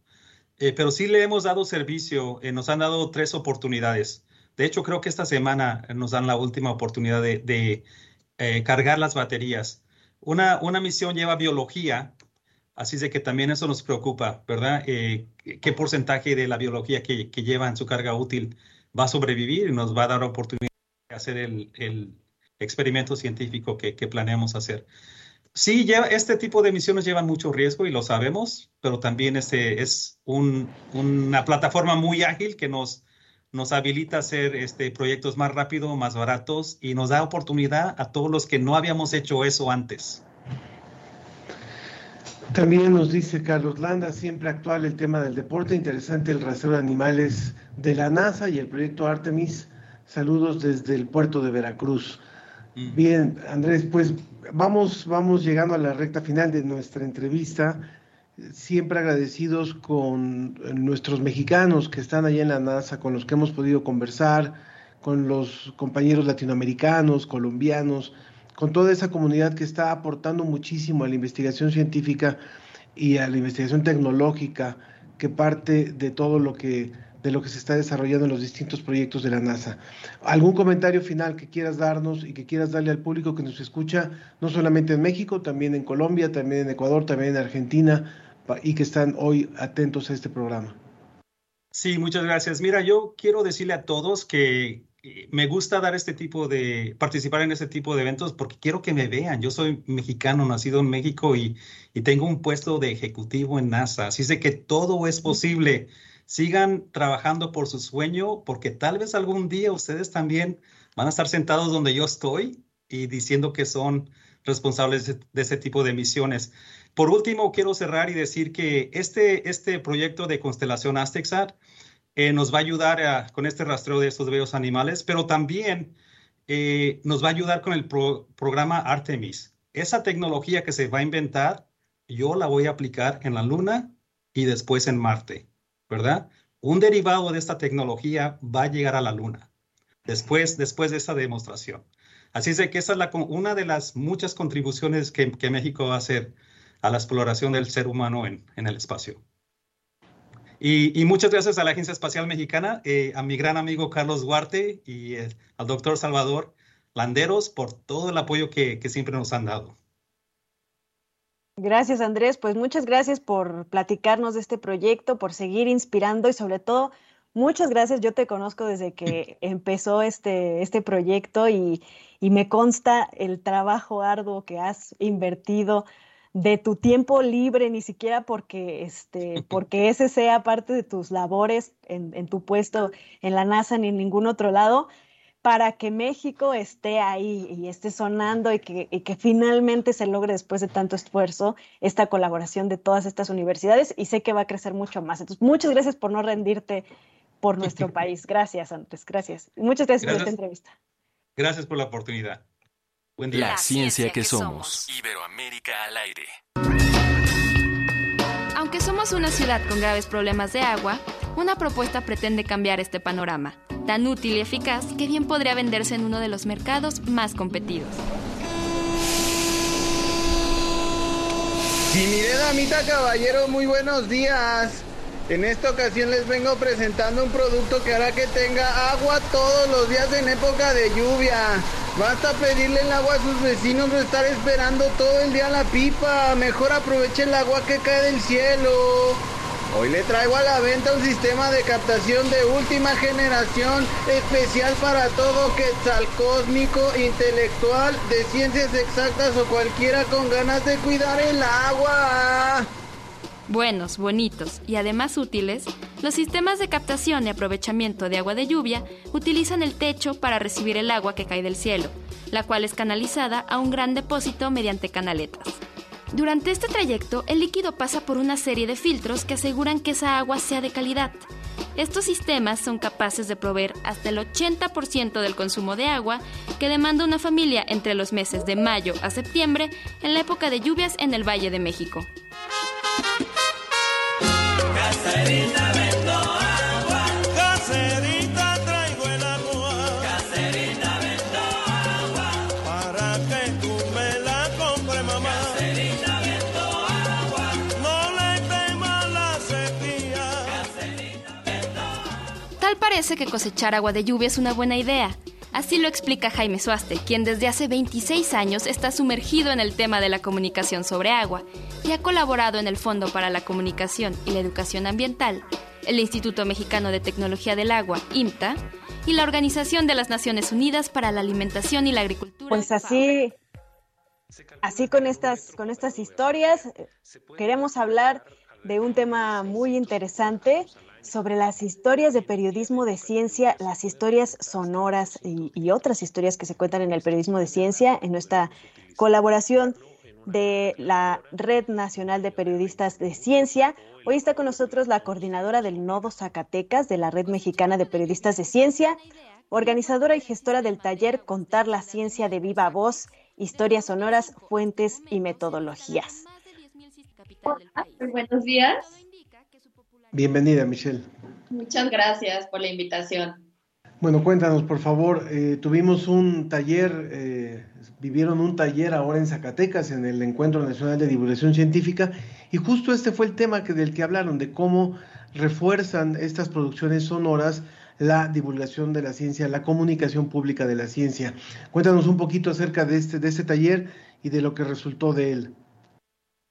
Eh, pero sí le hemos dado servicio, eh, nos han dado tres oportunidades. De hecho, creo que esta semana nos dan la última oportunidad de, eh, cargar las baterías. Una, una misión lleva biología, así de que también eso nos preocupa, ¿verdad? ¿Qué porcentaje de la biología que, lleva en su carga útil va a sobrevivir y nos va a dar oportunidad de hacer el, experimento científico que planeamos hacer? Sí, lleva, este tipo de misiones llevan mucho riesgo y lo sabemos, pero también este es un- una plataforma muy ágil que nos, nos habilita a hacer este, proyectos más rápido, más baratos y nos da oportunidad a todos los que no habíamos hecho eso antes. También nos dice Carlos Landa, siempre actual el tema del deporte, interesante el rastreo de animales de la NASA y el proyecto Artemis. Saludos desde el puerto de Veracruz. Bien, Andrés, pues vamos, vamos llegando a la recta final de nuestra entrevista. Siempre agradecidos con nuestros mexicanos que están allá en la NASA, con los que hemos podido conversar, con los compañeros latinoamericanos, colombianos, con toda esa comunidad que está aportando muchísimo a la investigación científica y a la investigación tecnológica que parte de todo lo que de lo que se está desarrollando en los distintos proyectos de la NASA. ¿Algún comentario final que quieras darnos y que quieras darle al público que nos escucha, no solamente en México, también en Colombia, también en Ecuador, también en Argentina, y que están hoy atentos a este programa? Sí, muchas gracias. Mira, yo quiero decirle a todos que eh, me gusta dar este tipo de, participar en este tipo de eventos porque quiero que me vean. Yo soy mexicano, nacido en México y, y tengo un puesto de ejecutivo en NASA. Así es de que todo es posible. Sigan trabajando por su sueño porque tal vez algún día ustedes también van a estar sentados donde yo estoy y diciendo que son responsables de, ese tipo de misiones. Por último, quiero cerrar y decir que este, este proyecto de constelación Aztexat eh, nos va a ayudar con este rastreo de estos bellos animales, pero también eh, nos va a ayudar con el pro- programa Artemis. Esa tecnología que se va a inventar, yo la voy a aplicar en la Luna y después en Marte, ¿verdad? Un derivado de esta tecnología va a llegar a la Luna después, después de esa demostración. Así es que esa es la, una de las muchas contribuciones que, México va a hacer a la exploración del ser humano en, el espacio. Y, muchas gracias a la Agencia Espacial Mexicana, eh, a mi gran amigo Carlos Duarte y eh, al doctor Salvador Landeros por todo el apoyo que siempre nos han dado. Gracias, Andrés. Pues muchas gracias por platicarnos de este proyecto, por seguir inspirando y sobre todo, muchas gracias. Yo te conozco desde que empezó este, este proyecto y, y me consta el trabajo arduo que has invertido de tu tiempo libre, ni siquiera porque, este, porque ese sea parte de tus labores en, en tu puesto en la NASA ni en ningún otro lado, para que México esté ahí y esté sonando y que, y que finalmente se logre después de tanto esfuerzo esta colaboración de todas estas universidades y sé que va a crecer mucho más. Entonces, muchas gracias por no rendirte por nuestro país. Gracias, Andrés. Gracias. Muchas gracias, por esta entrevista. Gracias por la oportunidad. Buen día. La ciencia que somos. Iberoamérica al aire. Aunque somos una ciudad con graves problemas de agua, una propuesta pretende cambiar este panorama, tan útil y eficaz que bien podría venderse en uno de los mercados más competidos. Si mire, damita, caballero, muy buenos días. En esta ocasión les vengo presentando un producto que hará que tenga agua todos los días en época de lluvia. Basta pedirle el agua a sus vecinos o estar esperando todo el día la pipa. Mejor aproveche el agua que cae del cielo. Hoy le traigo a la venta un sistema de captación de última generación especial para todo quetzal cósmico, intelectual, de ciencias exactas o cualquiera con ganas de cuidar el agua. Buenos, bonitos y además útiles, los sistemas de captación y aprovechamiento de agua de lluvia utilizan el techo para recibir el agua que cae del cielo, la cual es canalizada a un gran depósito mediante canaletas. Durante este trayecto, el líquido pasa por una serie de filtros que aseguran que esa agua sea de calidad. Estos sistemas son capaces de proveer hasta el 80% del consumo de agua que demanda una familia entre los meses de mayo a septiembre en la época de lluvias en el Valle de México. Parece que cosechar agua de lluvia es una buena idea. Así lo explica Jaime Suaste, quien desde hace 26 años está sumergido en el tema de la comunicación sobre agua y ha colaborado en el Fondo para la Comunicación y la Educación Ambiental, el Instituto Mexicano de Tecnología del Agua, IMTA, y la Organización de las Naciones Unidas para la Alimentación y la Agricultura. Pues así, así con estas, con estas historias, eh, queremos hablar de un tema muy interesante sobre las historias de periodismo de ciencia, las historias sonoras y, otras historias que se cuentan en el periodismo de ciencia, en nuestra colaboración de la Red Nacional de Periodistas de Ciencia. Hoy está con nosotros la coordinadora del Nodo Zacatecas de la Red Mexicana de Periodistas de Ciencia, organizadora y gestora del taller Contar la Ciencia de Viva Voz, Historias Sonoras, Fuentes y Metodologías. Buenos días. Bienvenida, Michelle. Muchas gracias por la invitación. Bueno, cuéntanos, por favor. Eh, tuvimos un taller, eh, vivieron un taller ahora en Zacatecas, en el Encuentro Nacional de Divulgación Científica, y justo este fue el tema que, del que hablaron, de cómo refuerzan estas producciones sonoras la divulgación de la ciencia, la comunicación pública de la ciencia. Cuéntanos un poquito acerca de este, de este taller y de lo que resultó de él.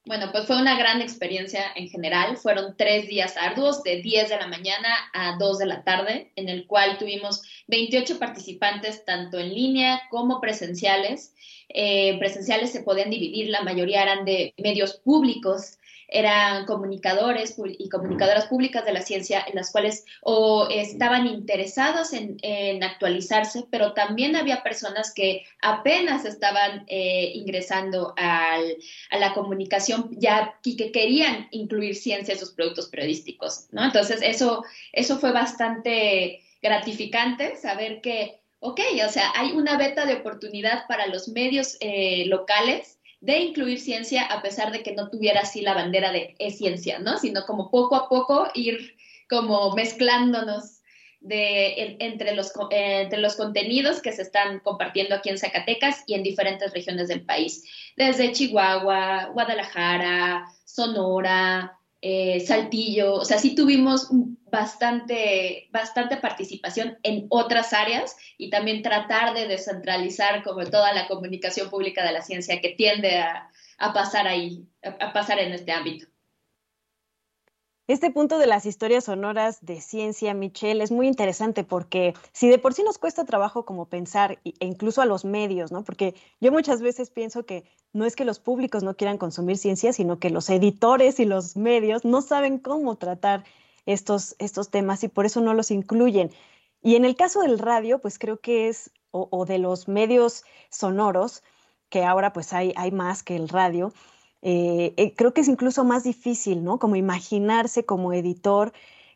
Bueno, pues fue una gran experiencia en general. Fueron tres días arduos, de 10 de la mañana a 2 de la tarde, en el cual tuvimos 28 participantes, tanto en línea como presenciales. Eh, presenciales se podían dividir, la mayoría eran de medios públicos, eran comunicadores y comunicadoras públicas de la ciencia en las cuales o estaban interesados en, en actualizarse, pero también había personas que apenas estaban eh, ingresando al, a la comunicación ya y que querían incluir ciencia en sus productos periodísticos, ¿no? Entonces eso, eso fue bastante gratificante saber que, ok, o sea, hay una beta de oportunidad para los medios eh, locales de incluir ciencia a pesar de que no tuviera así la bandera de es ciencia, ¿no? Sino como poco a poco ir como mezclándonos de, entre, los, entre los contenidos que se están compartiendo aquí en Zacatecas y en diferentes regiones del país, desde Chihuahua, Guadalajara, Sonora, eh, Saltillo, o sea, sí tuvimos bastante, bastante participación en otras áreas y también tratar de descentralizar como toda la comunicación pública de la ciencia que tiende a, pasar ahí, a pasar en este ámbito. Este punto de las historias sonoras de ciencia, Michelle, es muy interesante porque si de por sí nos cuesta trabajo como pensar, e incluso a los medios, ¿no? Porque yo muchas veces pienso que no es que los públicos no quieran consumir ciencia, sino que los editores y los medios no saben cómo tratar estos, estos temas y por eso no los incluyen. Y en el caso del radio, pues creo que es, o, o de los medios sonoros, que ahora pues hay, hay más que el radio, eh, eh, creo que es incluso más difícil, ¿no? Como imaginarse como editor,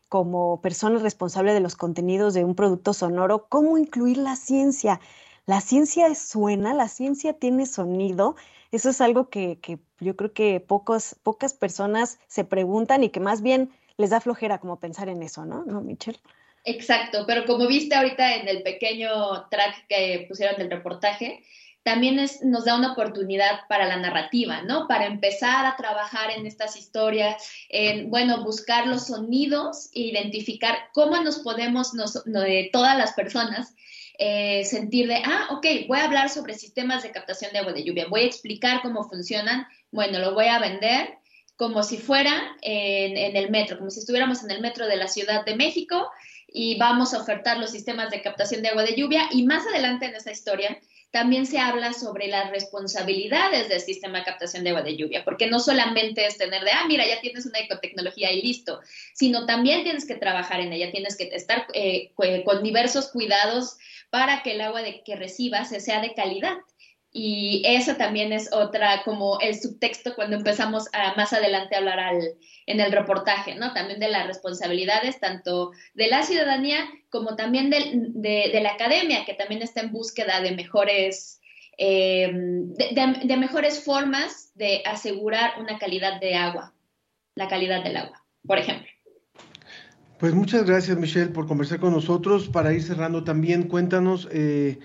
como persona responsable de los contenidos de un producto sonoro, cómo incluir la ciencia. La ciencia suena, la ciencia tiene sonido. Eso es algo que, yo creo que pocos, pocas personas se preguntan y que más bien les da flojera como pensar en eso, ¿no? ¿No, Michelle? Exacto, pero como viste ahorita en el pequeño track que pusieron del reportaje, también nos da una oportunidad para la narrativa, ¿no? Para empezar a trabajar en estas historias, en, bueno, buscar los sonidos e identificar cómo nos podemos, nos, no, de todas las personas, eh, sentir de, ah, ok, voy a hablar sobre sistemas de captación de agua de lluvia, voy a explicar cómo funcionan, bueno, lo voy a vender como si fuera en, en el metro, como si estuviéramos en el metro de la Ciudad de México y vamos a ofertar los sistemas de captación de agua de lluvia y más adelante en esta historia también se habla sobre las responsabilidades del sistema de captación de agua de lluvia, porque no solamente es tener de, ah, mira, ya tienes una ecotecnología y listo, sino también tienes que trabajar en ella, tienes que estar eh, con diversos cuidados para que el agua de, que recibas sea de calidad. Y eso también es otra, como el subtexto cuando empezamos a más adelante a hablar al, en el reportaje, ¿no? También de las responsabilidades tanto de la ciudadanía como también de, de, la academia, que también está en búsqueda de mejores, eh, de, de mejores formas de asegurar una calidad de agua, la calidad del agua, por ejemplo. Pues muchas gracias, Michelle, por conversar con nosotros. Para ir cerrando también, cuéntanos, eh,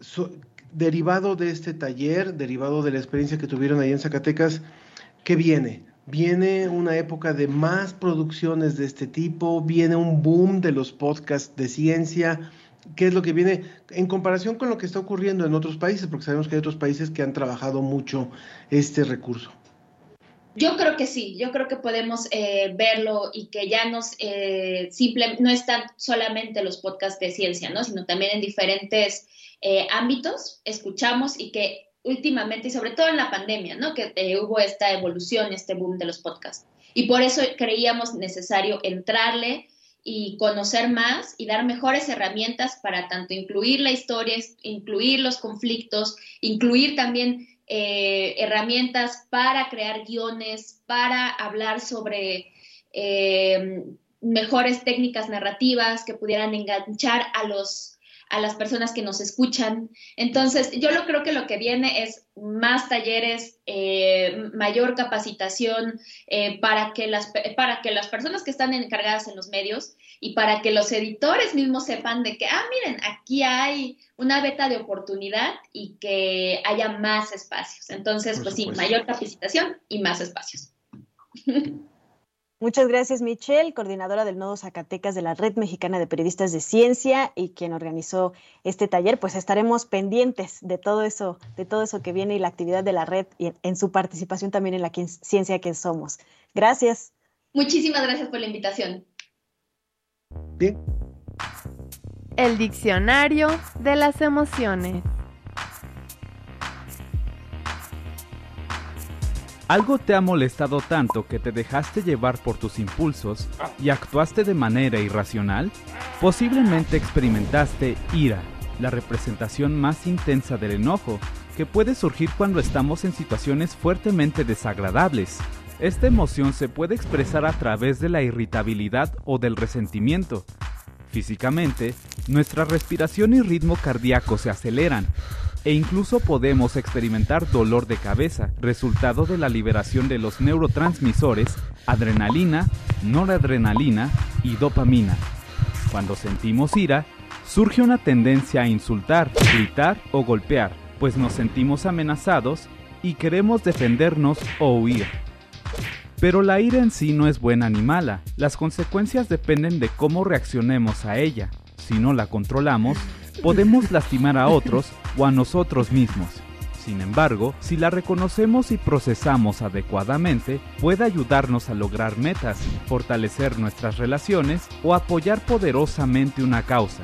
so, derivado de este taller, derivado de la experiencia que tuvieron ahí en Zacatecas, ¿qué viene? Viene una época de más producciones de este tipo, viene un boom de los podcasts de ciencia. ¿Qué es lo que viene en comparación con lo que está ocurriendo en otros países? Porque sabemos que hay otros países que han trabajado mucho este recurso. Yo creo que sí, yo creo que podemos eh, verlo y que ya nos eh, simple, no están solamente los podcasts de ciencia, ¿no? sino también en diferentes eh, ámbitos escuchamos y que últimamente, y sobre todo en la pandemia, ¿no? Que eh, hubo esta evolución, este boom de los podcasts. Y por eso creíamos necesario entrarle y conocer más y dar mejores herramientas para tanto incluir la historia, incluir los conflictos, incluir también eh, herramientas para crear guiones, para hablar sobre eh, mejores técnicas narrativas que pudieran enganchar a los a las personas que nos escuchan. Entonces, yo lo creo que lo que viene es más talleres, eh, mayor capacitación eh, para, que las, para que las personas que están encargadas en los medios y para que los editores mismos sepan de que, ah, miren, aquí hay una beta de oportunidad y que haya más espacios. Entonces, pues sí, mayor capacitación y más espacios. Muchas gracias, Michelle, coordinadora del Nodo Zacatecas de la Red Mexicana de Periodistas de Ciencia y quien organizó este taller. Pues estaremos pendientes de todo eso, de todo eso que viene y la actividad de la red y en su participación también en la ciencia que somos. Gracias. Muchísimas gracias por la invitación. Bien. El diccionario de las emociones. ¿Algo te ha molestado tanto que te dejaste llevar por tus impulsos y actuaste de manera irracional? Posiblemente experimentaste ira, la representación más intensa del enojo, que puede surgir cuando estamos en situaciones fuertemente desagradables. Esta emoción se puede expresar a través de la irritabilidad o del resentimiento. Físicamente, nuestra respiración y ritmo cardíaco se aceleran, e incluso podemos experimentar dolor de cabeza, resultado de la liberación de los neurotransmisores adrenalina, noradrenalina y dopamina. Cuando sentimos ira, surge una tendencia a insultar, gritar o golpear, pues nos sentimos amenazados y queremos defendernos o huir. Pero la ira en sí no es buena ni mala, las consecuencias dependen de cómo reaccionemos a ella. Si no la controlamos, podemos lastimar a otros o a nosotros mismos. Sin embargo, si la reconocemos y procesamos adecuadamente, puede ayudarnos a lograr metas, fortalecer nuestras relaciones o apoyar poderosamente una causa.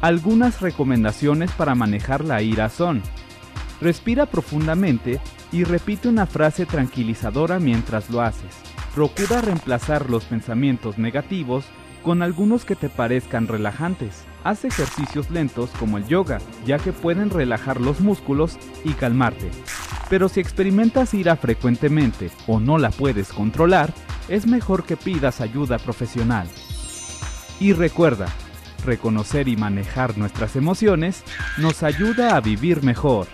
Algunas recomendaciones para manejar la ira son, respira profundamente y repite una frase tranquilizadora mientras lo haces. Procura reemplazar los pensamientos negativos con algunos que te parezcan relajantes. Haz ejercicios lentos como el yoga, ya que pueden relajar los músculos y calmarte. Pero si experimentas ira frecuentemente o no la puedes controlar, es mejor que pidas ayuda profesional. Y recuerda, reconocer y manejar nuestras emociones nos ayuda a vivir mejor.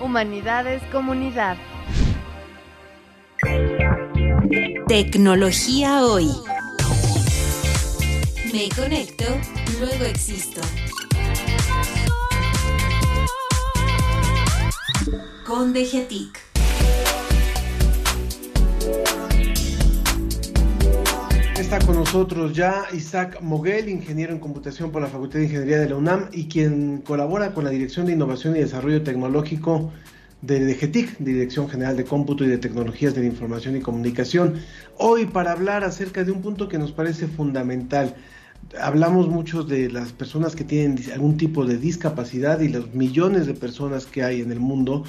Humanidades Comunidad. Tecnología hoy. Me conecto, luego existo. Con Degetic. Está con nosotros ya Isaac Moguel, ingeniero en computación por la Facultad de Ingeniería de la UNAM y quien colabora con la Dirección de Innovación y Desarrollo Tecnológico de DGTIC, Dirección General de Cómputo y de Tecnologías de la Información y Comunicación. Hoy para hablar acerca de un punto que nos parece fundamental. Hablamos mucho de las personas que tienen algún tipo de discapacidad y los millones de personas que hay en el mundo,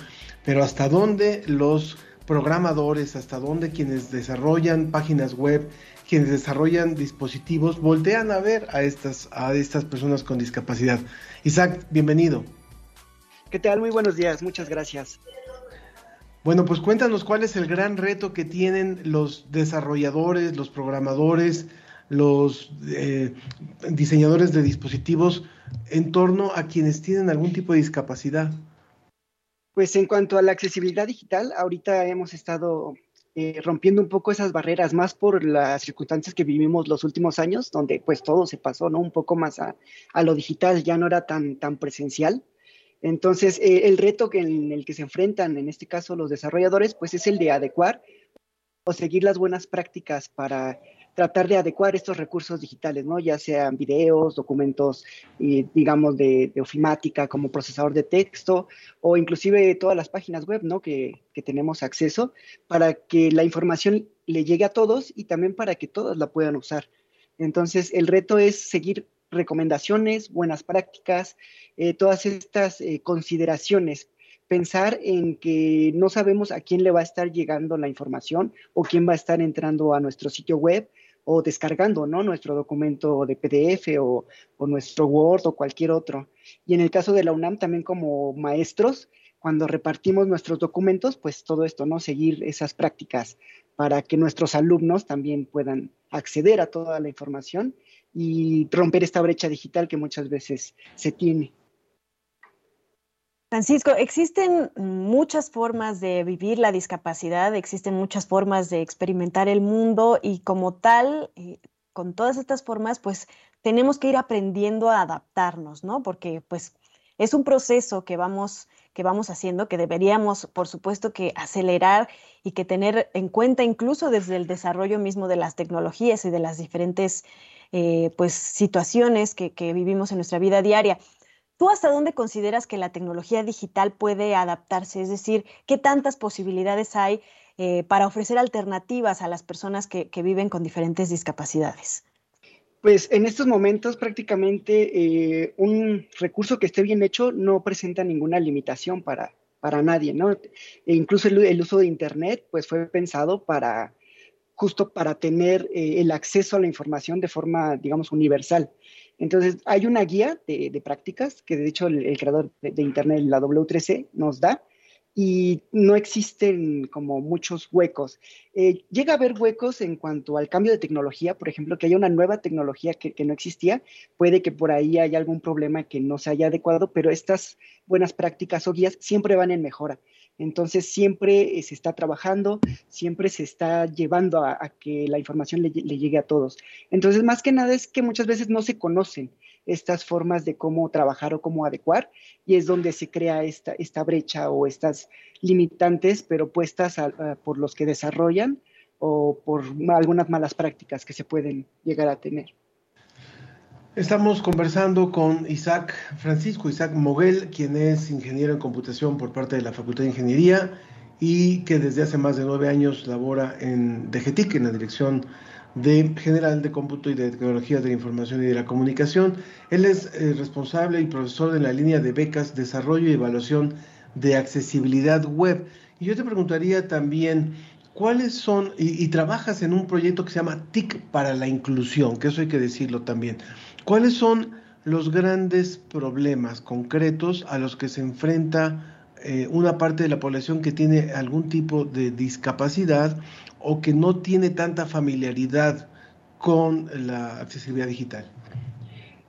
pero hasta dónde los programadores, hasta dónde quienes desarrollan páginas web, quienes desarrollan dispositivos, voltean a ver a estas, a estas personas con discapacidad. Isaac, bienvenido. ¿Qué tal? Muy buenos días, muchas gracias. Bueno, pues cuéntanos cuál es el gran reto que tienen los desarrolladores, los programadores, los eh, diseñadores de dispositivos en torno a quienes tienen algún tipo de discapacidad. Pues en cuanto a la accesibilidad digital, ahorita hemos estado eh, rompiendo un poco esas barreras, más por las circunstancias que vivimos los últimos años, donde pues todo se pasó, ¿no? Un poco más a, a lo digital, ya no era tan, tan presencial. Entonces, eh, el reto que en el que se enfrentan, en este caso los desarrolladores, pues es el de adecuar o seguir las buenas prácticas para tratar de adecuar estos recursos digitales, ¿no? Ya sean videos, documentos, digamos, de, ofimática como procesador de texto o inclusive todas las páginas web, ¿no? Que, que, tenemos acceso para que la información le llegue a todos y también para que todos la puedan usar. Entonces, el reto es seguir recomendaciones, buenas prácticas, eh, todas estas eh, consideraciones. Pensar en que no sabemos a quién le va a estar llegando la información o quién va a estar entrando a nuestro sitio web o descargando ¿no? nuestro documento de PDF o, o, nuestro Word o cualquier otro. Y en el caso de la UNAM, también como maestros, cuando repartimos nuestros documentos, pues todo esto, ¿no? Seguir esas prácticas para que nuestros alumnos también puedan acceder a toda la información y romper esta brecha digital que muchas veces se tiene. Francisco, existen muchas formas de vivir la discapacidad, existen muchas formas de experimentar el mundo y como tal, eh, con todas estas formas, pues tenemos que ir aprendiendo a adaptarnos, ¿no? Porque pues es un proceso que vamos que vamos haciendo, que deberíamos, por supuesto, que acelerar y que tener en cuenta incluso desde el desarrollo mismo de las tecnologías y de las diferentes eh, pues, situaciones que, vivimos en nuestra vida diaria. ¿Tú hasta dónde consideras que la tecnología digital puede adaptarse? Es decir, ¿qué tantas posibilidades hay eh, para ofrecer alternativas a las personas que, viven con diferentes discapacidades? Pues en estos momentos prácticamente eh, un recurso que esté bien hecho no presenta ninguna limitación para, para nadie, ¿no? E incluso el, el, uso de Internet pues fue pensado para justo para tener eh, el acceso a la información de forma, digamos, universal. Entonces, hay una guía de, prácticas que de hecho el, creador de, Internet, la W3C, nos da y no existen como muchos huecos. Eh, llega a haber huecos en cuanto al cambio de tecnología, por ejemplo, que haya una nueva tecnología que, que no existía, puede que por ahí haya algún problema que no se haya adecuado, pero estas buenas prácticas o guías siempre van en mejora. Entonces siempre eh, se está trabajando, siempre se está llevando a, que la información le, llegue a todos. Entonces, más que nada es que muchas veces no se conocen estas formas de cómo trabajar o cómo adecuar y es donde se crea esta, esta brecha o estas limitantes, pero puestas por los que desarrollan o por algunas malas prácticas que se pueden llegar a tener. Estamos conversando con Isaac Francisco, Isaac Moguel, quien es ingeniero en computación por parte de la Facultad de Ingeniería y que desde hace más de nueve años labora en DGTIC, en la Dirección de General de Cómputo y de Tecnologías de la Información y de la Comunicación. Él es eh, responsable y profesor de la línea de becas Desarrollo y Evaluación de Accesibilidad Web. Y yo te preguntaría también, ¿cuáles son, y, y trabajas en un proyecto que se llama TIC para la inclusión, que eso hay que decirlo también. ¿Cuáles son los grandes problemas concretos a los que se enfrenta eh, una parte de la población que tiene algún tipo de discapacidad o que no tiene tanta familiaridad con la accesibilidad digital?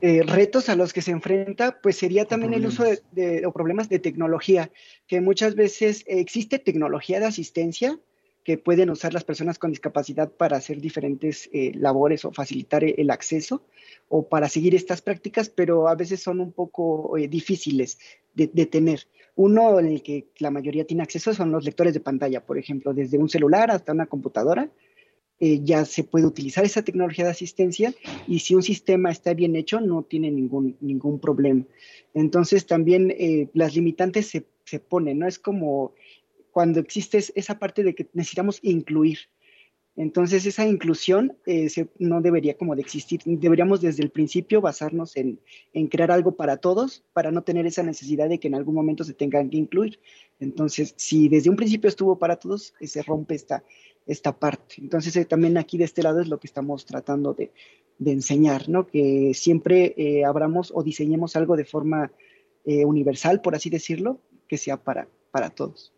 Eh, retos a los que se enfrenta, pues sería también el uso de, o problemas de tecnología, que muchas veces existe tecnología de asistencia, que pueden usar las personas con discapacidad para hacer diferentes eh, labores o facilitar e-, el acceso o para seguir estas prácticas, pero a veces son un poco eh, difíciles de, de, tener. Uno en el que la mayoría tiene acceso son los lectores de pantalla, por ejemplo, desde un celular hasta una computadora. Eh, ya se puede utilizar esa tecnología de asistencia y si un sistema está bien hecho no tiene ningún, ningún problema. Entonces también eh, las limitantes se, se ponen, ¿no? Es como cuando existe esa parte de que necesitamos incluir. Entonces esa inclusión eh, no debería como de existir. Deberíamos desde el principio basarnos en, en, crear algo para todos para no tener esa necesidad de que en algún momento se tengan que incluir. Entonces, si desde un principio estuvo para todos, eh, se rompe esta, esta parte. Entonces, eh, también aquí de este lado es lo que estamos tratando de, de enseñar, ¿no? Que siempre eh, abramos o diseñemos algo de forma universal, por así decirlo, que sea para, para todos.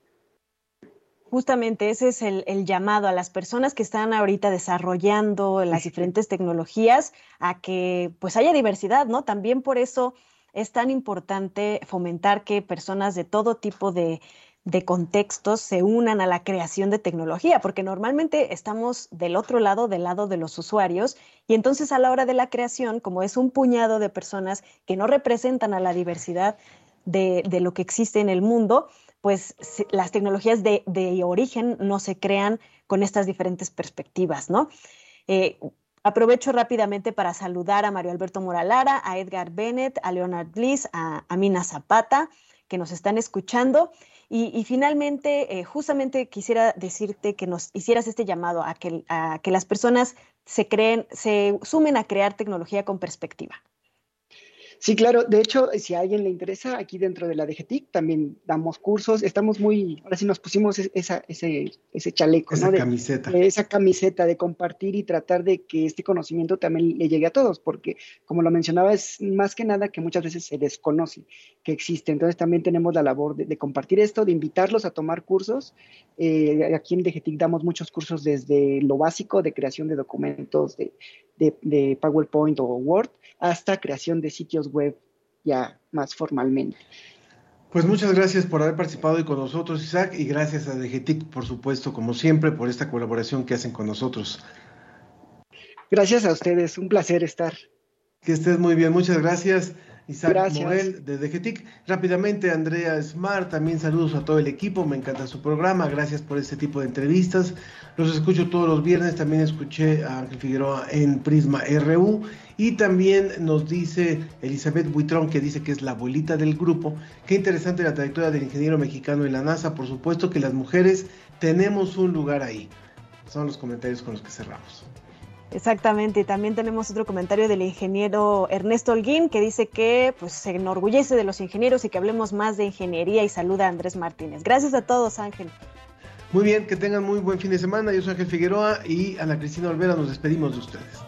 Justamente ese es el, el, llamado a las personas que están ahorita desarrollando las diferentes tecnologías a que pues haya diversidad, ¿no? También por eso es tan importante fomentar que personas de todo tipo de, de contextos se unan a la creación de tecnología, porque normalmente estamos del otro lado, del lado de los usuarios, y entonces a la hora de la creación, como es un puñado de personas que no representan a la diversidad de, de lo que existe en el mundo, pues las tecnologías de, origen no se crean con estas diferentes perspectivas, ¿no? Eh, aprovecho rápidamente para saludar a Mario Alberto Moralara, a Edgar Bennett, a Leonard Bliss, a, a Mina Zapata, que nos están escuchando. Y, y finalmente, eh, justamente quisiera decirte que nos hicieras este llamado a que, a que las personas se creen, se sumen a crear tecnología con perspectiva. Sí, claro. De hecho, si a alguien le interesa, aquí dentro de la DGTIC también damos cursos. Estamos muy, ahora sí nos pusimos esa, ese, ese chaleco, esa ¿no? De, camiseta. De esa camiseta de compartir y tratar de que este conocimiento también le llegue a todos, porque como lo mencionaba, es más que nada que muchas veces se desconoce que existe. Entonces también tenemos la labor de, de compartir esto, de invitarlos a tomar cursos. Eh, aquí en DGTIC damos muchos cursos desde lo básico de creación de documentos, de, de, de PowerPoint o Word, hasta creación de sitios web ya más formalmente. Pues muchas gracias por haber participado hoy con nosotros, Isaac, y gracias a DGTIC, por supuesto, como siempre, por esta colaboración que hacen con nosotros. Gracias a ustedes, un placer estar. Que estés muy bien, muchas gracias. Isaac Gracias. Morel de DGTIC. Rápidamente, Andrea Smart, también saludos a todo el equipo, me encanta su programa, gracias por este tipo de entrevistas. Los escucho todos los viernes, también escuché a Ángel Figueroa en Prisma RU y también nos dice Elizabeth Buitrón, que dice que es la abuelita del grupo. Qué interesante la trayectoria del ingeniero mexicano en la NASA, por supuesto que las mujeres tenemos un lugar ahí. Son los comentarios con los que cerramos. Exactamente, también tenemos otro comentario del ingeniero Ernesto Holguín que dice que pues, se enorgullece de los ingenieros y que hablemos más de ingeniería y saluda a Andrés Martínez. Gracias a todos, Ángel. Muy bien, que tengan muy buen fin de semana. Yo soy Ángel Figueroa y Ana Cristina Olvera nos despedimos de ustedes.